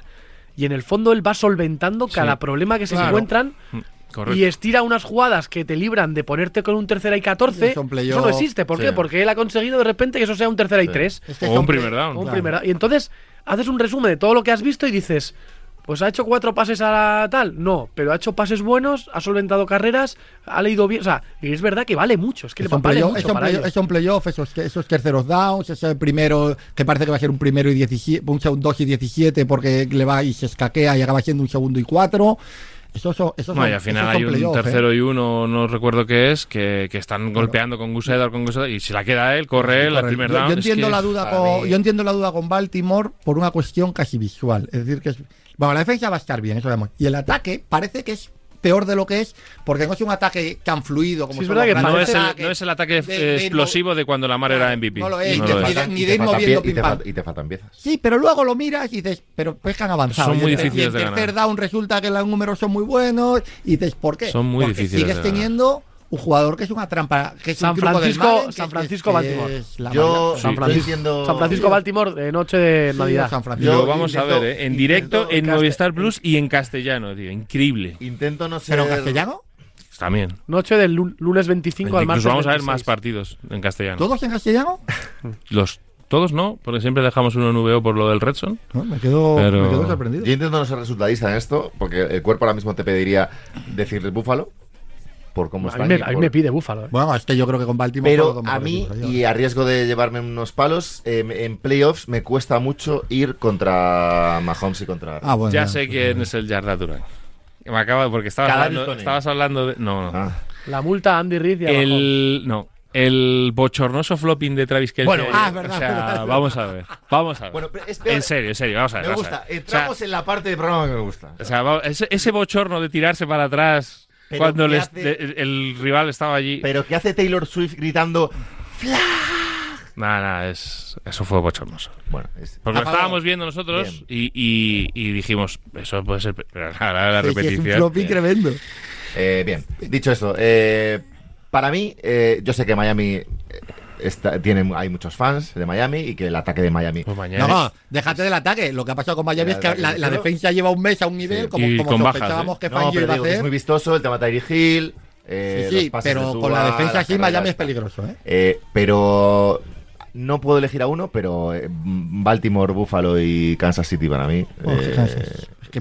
y en el fondo él va solventando cada problema que se Claro. encuentran Mm, Correcto. y estira unas jugadas que te libran de ponerte con un tercera y 14. Son Eso no existe. ¿Por Sí. qué? Porque él ha conseguido de repente que eso sea un tercera y Sí. tres. Es que O un primer down. O un Claro. primera- Y entonces haces un resumen de todo lo que has visto y dices, pues ha hecho cuatro pases a la tal. No, pero ha hecho pases buenos, ha solventado carreras, ha leído bien. O sea, y es verdad que vale mucho. Es que le vale mucho son para ellos. son playoff, esos, esos terceros downs, ese primero que parece que va a ser un primero y 17, un segundo 2 y 17 porque le va y se escaquea y acaba siendo un segundo y 4. Esos son, esos No, son- y al final hay un ¿eh? tercero y uno, no recuerdo qué es, que, que están golpeando con Gus Edwards, con Gus Edwards, y si la queda él, corre él, al Correcto. primer yo, down. yo es entiendo que- la duda con, yo entiendo la duda con Baltimore por una cuestión casi visual. Es decir, que es. Bueno, la defensa va a estar bien, eso vemos. Y el ataque parece que es peor de lo que es, porque no es un ataque tan fluido como Sí, es verdad que no, es el, no es el ataque de- de explosivo de cuando Lamar era MVP. No lo es, No de- lo ni es. de- de ir moviendo pie- y te pam. y te faltan piezas. Sí, pero luego lo miras y dices, pero pues que han avanzado. Son muy y el, difíciles y el de tercer ganar. down resulta que los números son muy buenos y dices, ¿por qué? Son muy Porque difíciles sigues de ganar. Un jugador que es una trampa, que es San un truco del Francisco- que San Francisco, que Baltimore. es la Yo. San Francisco, entiendo- San Francisco, Baltimore, de noche de Sí, Navidad. San Francisco. Lo vamos a ver, ¿eh? en directo intento- en en Movistar Plus y en castellano, tío. Increíble. Intento no ser. ¿Pero en castellano? También. Noche del lu- lunes 25 al martes Incluso vamos a ver 26. más partidos en castellano. ¿Todos en castellano? (laughs) Los todos no, porque siempre dejamos uno en VO por lo del Redson. No, me, quedo, Pero- me quedo sorprendido. Yo intento no ser resultadista en esto, porque el cuerpo ahora mismo te pediría decirle Búfalo, por cómo A está. mí, me, a mí me pide Búfalo. ¿eh? Bueno, es que yo creo que con Baltimore Pero a mí, y a riesgo de llevarme unos palos, eh, en playoffs me cuesta mucho ir contra Mahomes y contra. Ah, bueno. ya sé quién es el Yarda Durán. Me acaba porque estabas hablando, estabas hablando de no, no. Ah. La multa a Andy Reid y a Mahomes. el no, el bochornoso flopping de Travis Kelce. Bueno, ah, o sea, verdad. vamos a ver. Vamos a ver. Bueno, en serio, en serio, vamos a ver. Me gusta. Entramos o sea, en la parte del programa que me gusta. o sea, ese bochorno de tirarse para atrás Pero cuando ¿qué les- hace- de- el, el rival estaba allí. Pero ¿qué hace Taylor Swift gritando? Nada, nada, es, eso fue bochornoso. Bueno, es- Porque lo estábamos viendo nosotros y, y- y dijimos, eso puede ser. La, la- sí, es un repetición. flopping tremendo. Eh, bien, dicho esto, eh, para mí, eh, yo sé que Miami eh, está- tiene, hay muchos fans de Miami y que el ataque de Miami. Pues mañana. No, déjate del ataque. Lo que ha pasado con Miami es que la, defensa lleva un mes a un nivel Sí. como, Y como con bajas, sospechábamos ¿eh? que No, iba a es muy vistoso el tema Tyreek Hill. eh, Sí, los sí, de pero con la defensa así. Miami es peligroso, ¿eh? Eh, pero no puedo elegir a uno, pero eh, Baltimore, Buffalo y Kansas City para mí. Oh, eh,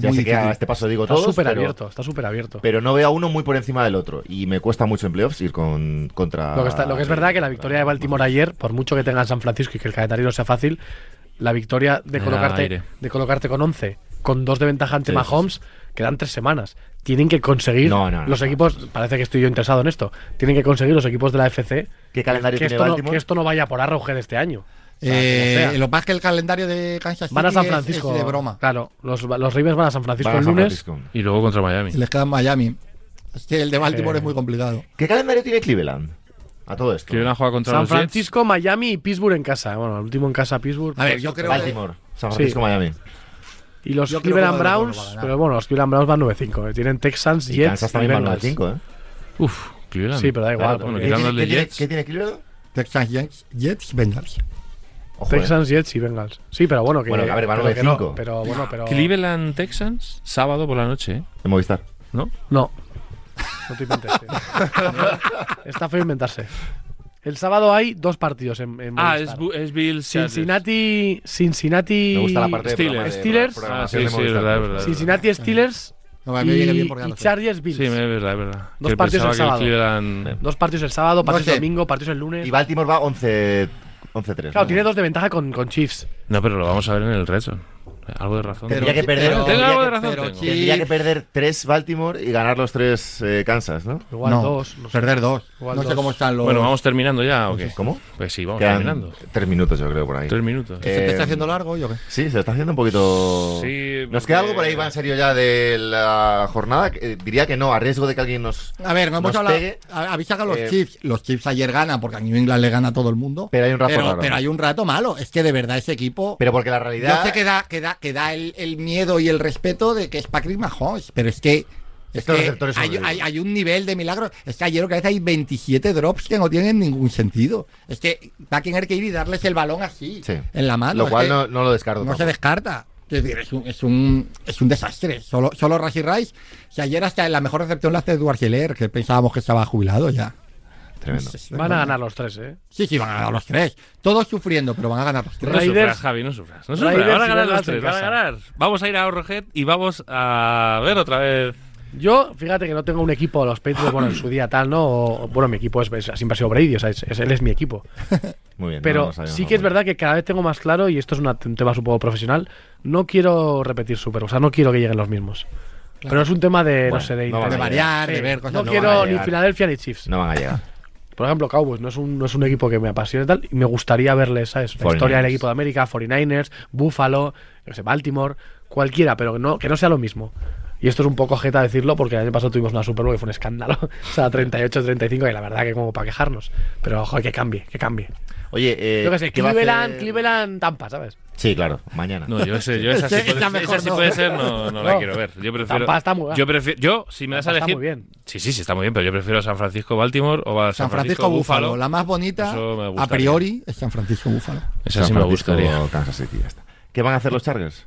que ya muy sé que a este paso digo Está todos, súper abierto, está súper abierto. pero no veo a uno muy por encima del otro. Y me cuesta mucho en playoffs ir con, contra. Lo que, está- lo que es verdad que la victoria de Baltimore ayer, por mucho que tenga en San Francisco y que el calendario no sea fácil, la victoria de colocarte, de colocarte con 11, con dos de ventaja ante Sí, sí, Mahomes, quedan tres semanas. Tienen que conseguir No, no, no, los no. equipos, parece que estoy yo interesado en esto, tienen que conseguir los equipos de la FC ¿Qué calendario que tiene esto, que esto no vaya por Arrowhead este año. Eh, lo más que el calendario de Kansas City van a San es- Francisco. es de broma. Claro, los, los Ravens van a San Francisco Van a el San lunes. Francisco. Y luego contra Miami. Y les queda Miami. Es que el de Baltimore Eh, es muy complicado. ¿Qué calendario tiene Cleveland? A todo esto. Quieren jugar contra San los Jets. Francisco, Miami y Pittsburgh en casa. Bueno, el último en casa, Pittsburgh. A ver, yo creo que Baltimore, San Sí. Francisco, Miami. Y los Yo Cleveland que Browns, pero bueno, los Cleveland Browns van 9-5. eh. Tienen Texans, Y Jets Kansas también van Bengals. 5 ¿eh? Uf, Cleveland. Sí, pero da igual. Claro, bueno, porque ¿Qué tiene, qué tiene- Jets. qué tiene Cleveland? Texans, Jets, Jets, Bengals. Ojo, eh. Texans, Jets y Bengals. Sí, pero bueno, que. Bueno, a ver, van 9-5. no, Pero bueno, pero. Cleveland Texans, sábado por la noche, ¿eh? En Movistar. ¿no? No. No te inventes. tío. (laughs) Está feo inventarse. El sábado hay dos partidos en, en Ah, Movistar. es, Bu- es Bills. Cincinnati. Cincinnati. Me gusta la parte de Steelers. programa de- Steelers. Ah, programación sí, de sí, Movistar. verdad, verdad. Cincinnati Steelers. No, a mí me viene bien Y, porque y. Chargers Bills. Sí, es verdad, es verdad. Dos Que partidos el sábado. Cleveland- Dos partidos el sábado, partidos el sé. domingo, partidos el lunes. Y Baltimore va 11 11-3. Claro, ¿no? tiene dos de ventaja con, con Chiefs. No, pero lo vamos a ver en el Zone. Algo de razón. Tendría que perder. pero- tendría Tengo algo que- de razón, pero tengo. sí. Tendría que perder 3 Baltimore y ganar los 3 Kansas, ¿no? Igual no, dos. No sé. perder dos. Igual no sé cómo están los. Bueno, vamos terminando ya, ¿o qué? ¿Cómo? Pues sí, vamos Quedan terminando. 3 minutos, yo creo, por ahí. Tres minutos. Eh, ¿Se te está haciendo largo? Yo qué. Sí, se está haciendo un poquito. Sí, ¿Nos queda algo por ahí, va en serio, ya de la jornada? Eh, diría que no, a riesgo de que alguien nos. A ver, no hemos hablado. Avisa que los Eh, Chiefs. Los Chiefs ayer ganan porque a New England le gana a todo el mundo. Pero hay un rato pero, raro. pero hay un rato malo. Es que de verdad ese equipo. Pero porque la Yo realidad. sé que da, que da, que da el, el miedo y el respeto de que es Patrick Mahomes, pero es que. Es que hay, ridículos. hay- hay un nivel de milagro. Es que ayer vez hay 27 drops que no tienen ningún sentido. Es que va a tener que ir y darles el balón así, Sí. en la mano. Lo cual que no, no lo descarto. no se descarta. Es decir, es un, es un, es un desastre. Solo, solo Rashi Rice. Si ayer hasta la mejor recepción la hace Edward Hiller, que pensábamos que estaba jubilado ya. Tremendo. Van a ganar los tres, ¿eh? Sí, sí, van a ganar los tres. Todos sufriendo, pero van a ganar los tres. No sufras, Javi, no sufras. No sufras. Raiders Van a ganar los tres, van a ganar. Vamos a ir a Arrowhead y vamos a ver otra vez. Yo, fíjate que no tengo un equipo, los Patriots, bueno, en su día tal, ¿no? O- bueno, mi equipo es, es- siempre ha sido Brady, o sea, es- es- él es mi equipo. (laughs) Muy bien. Pero sí que es verdad que cada vez tengo más claro, y esto es una- un tema supongo profesional, no quiero repetir Super, o sea, no quiero que lleguen los mismos. Pero es un tema de, Bueno, no sé, de, no de variar, de ver cosas. No, no quiero van a ni. Filadelfia ni Chiefs. No van a llegar. Por ejemplo, Cowboys no es un, no es un equipo que me apasione y tal. Y me gustaría verles, ¿sabes? La 49ers. historia del equipo de América, 49ers, Buffalo, sé, Baltimore, cualquiera, pero que no, que no sea lo mismo. Y esto es un poco jeta decirlo porque el año pasado tuvimos una Super Bowl que fue un escándalo. (laughs) o sea, 38-35 y la verdad que como para quejarnos. Pero, ojo, que cambie, que cambie. Oye, eh, yo qué sé, ¿qué va a Cleveland, hacer- Cleveland, Tampa, ¿sabes? Sí, claro, mañana. No, yo ese, yo (laughs) esa sí puede, mejor esa sí no. puede ser, no, no la quiero ver. Yo prefiero. Tampa está muy- yo prefiero, yo si me das a Tampa está elegir. muy bien. Sí, sí, sí está muy bien, pero yo prefiero San Francisco, Baltimore o a San Francisco, Búfalo. La más bonita, a priori, es San Francisco Búfalo. Esa San sí me gustaría. Kansas City, ya está. ¿Qué van a hacer los Chargers?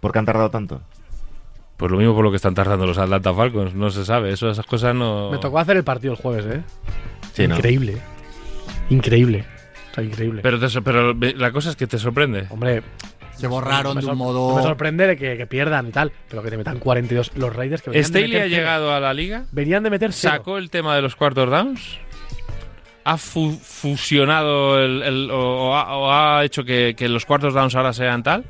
¿Por qué han tardado tanto? Pues lo mismo por lo que están tardando los Atlanta Falcons, no se sabe. Eso, esas cosas no. Me tocó hacer el partido el jueves, ¿eh? Sí, ¿no? Increíble. Increíble. O sea, increíble. Pero, te pero la cosa es que te sorprende. Hombre, Se borraron me de un modo. no me sorprende de que, que pierdan y tal, pero que te metan 42. Los Raiders que venían de Staley meter ha cero. llegado a la liga, Venían de meter cero. sacó el tema de los cuartos downs, ha fu- fusionado el, el- o, o ha, o ha hecho que, que los cuartos downs ahora sean tal.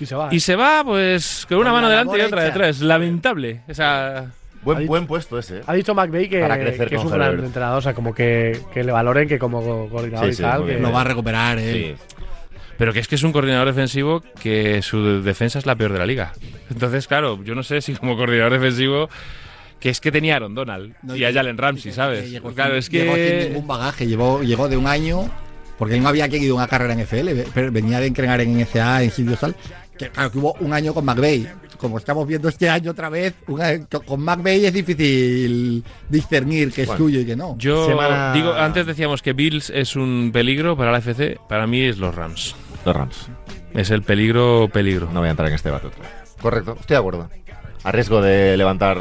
Y se va. Y se va, pues, con una Con mano la delante y otra detrás. Lamentable. O sea, Buen, dicho- buen puesto ese. ¿eh? Ha dicho McVeigh que, es un gran Herbert. entrenador, o sea, como que, que le valoren que como co- coordinador Sí, y sí, tal. que-. Lo va a recuperar, eh. Sí. pero que es que es un coordinador defensivo que su defensa es la peor de la liga. Entonces, claro, yo no sé si como coordinador defensivo que es que tenía a Aaron Donald No, y a Jalen Ramsey, que ¿sabes? Llegó, claro, sin, es llegó sin que. ningún bagaje, llegó, llegó de un año, porque él no había querido una carrera en FL, venía de entrenar en NCA, en sitios tal. Que, claro, que hubo un año con McVeigh. Como estamos viendo este año otra vez, una- con McVeigh es difícil discernir que es Bueno, tuyo y que no. Yo Semana- digo, antes decíamos que Bills es un peligro para la FC, para mí es los Rams. Los Rams. Es el peligro, peligro. No voy a entrar en este debate otra vez. Correcto, estoy de acuerdo. A riesgo de levantar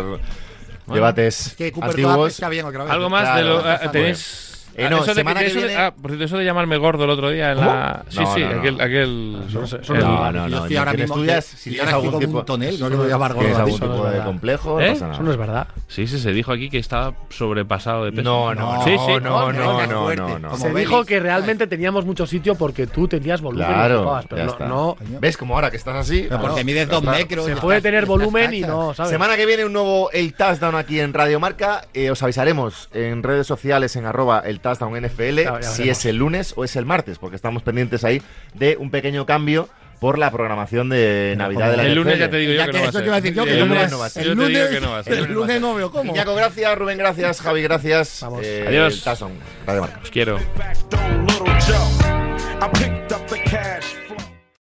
debates Es que antiguos. está bien otra vez. Algo más Claro, de lo. ah, tenéis. Eh, no, eso de, semana que eso de- viene- ah, por cierto, eso de llamarme gordo el otro día en ¿Cómo? la. Sí, No, sí, no, no. aquel. aquel no el- no No, estoy ahora ¿Tienes mismo que- Si tienes algún tipo, un tonel, no me voy a llamar gordo ¿tienes a algún ti. Eso no tipo es de verdad. complejo, ¿Eh? no pasa Eso no es verdad. Sí, sí, se dijo aquí que estaba sobrepasado de peso. No, no, no, Sí, sí. no, no, no, no, Se dijo que realmente teníamos mucho sitio porque tú tenías volumen y Claro, pero no, ¿Ves como ahora que estás así? Porque mides dos metros. se puede tener volumen y no, ¿sabes? Semana que viene un nuevo El Touchdown aquí en Radio Marca. Eh, os avisaremos en redes sociales en arroba el Touchdown NFL ya si es el lunes o es el martes, porque estamos pendientes ahí de un pequeño cambio por la programación de Navidad de la El lunes NFL. ya te digo yo Ya que que no va a eso ser. te iba a decir yo, que El lunes vas- no va a ser. El lunes- a ser. el lunes no veo cómo. Iñaco, gracias. Rubén, gracias. Javi, gracias. Vamos. Eh, Adiós. El Touchdown, Radio Marca. Os quiero.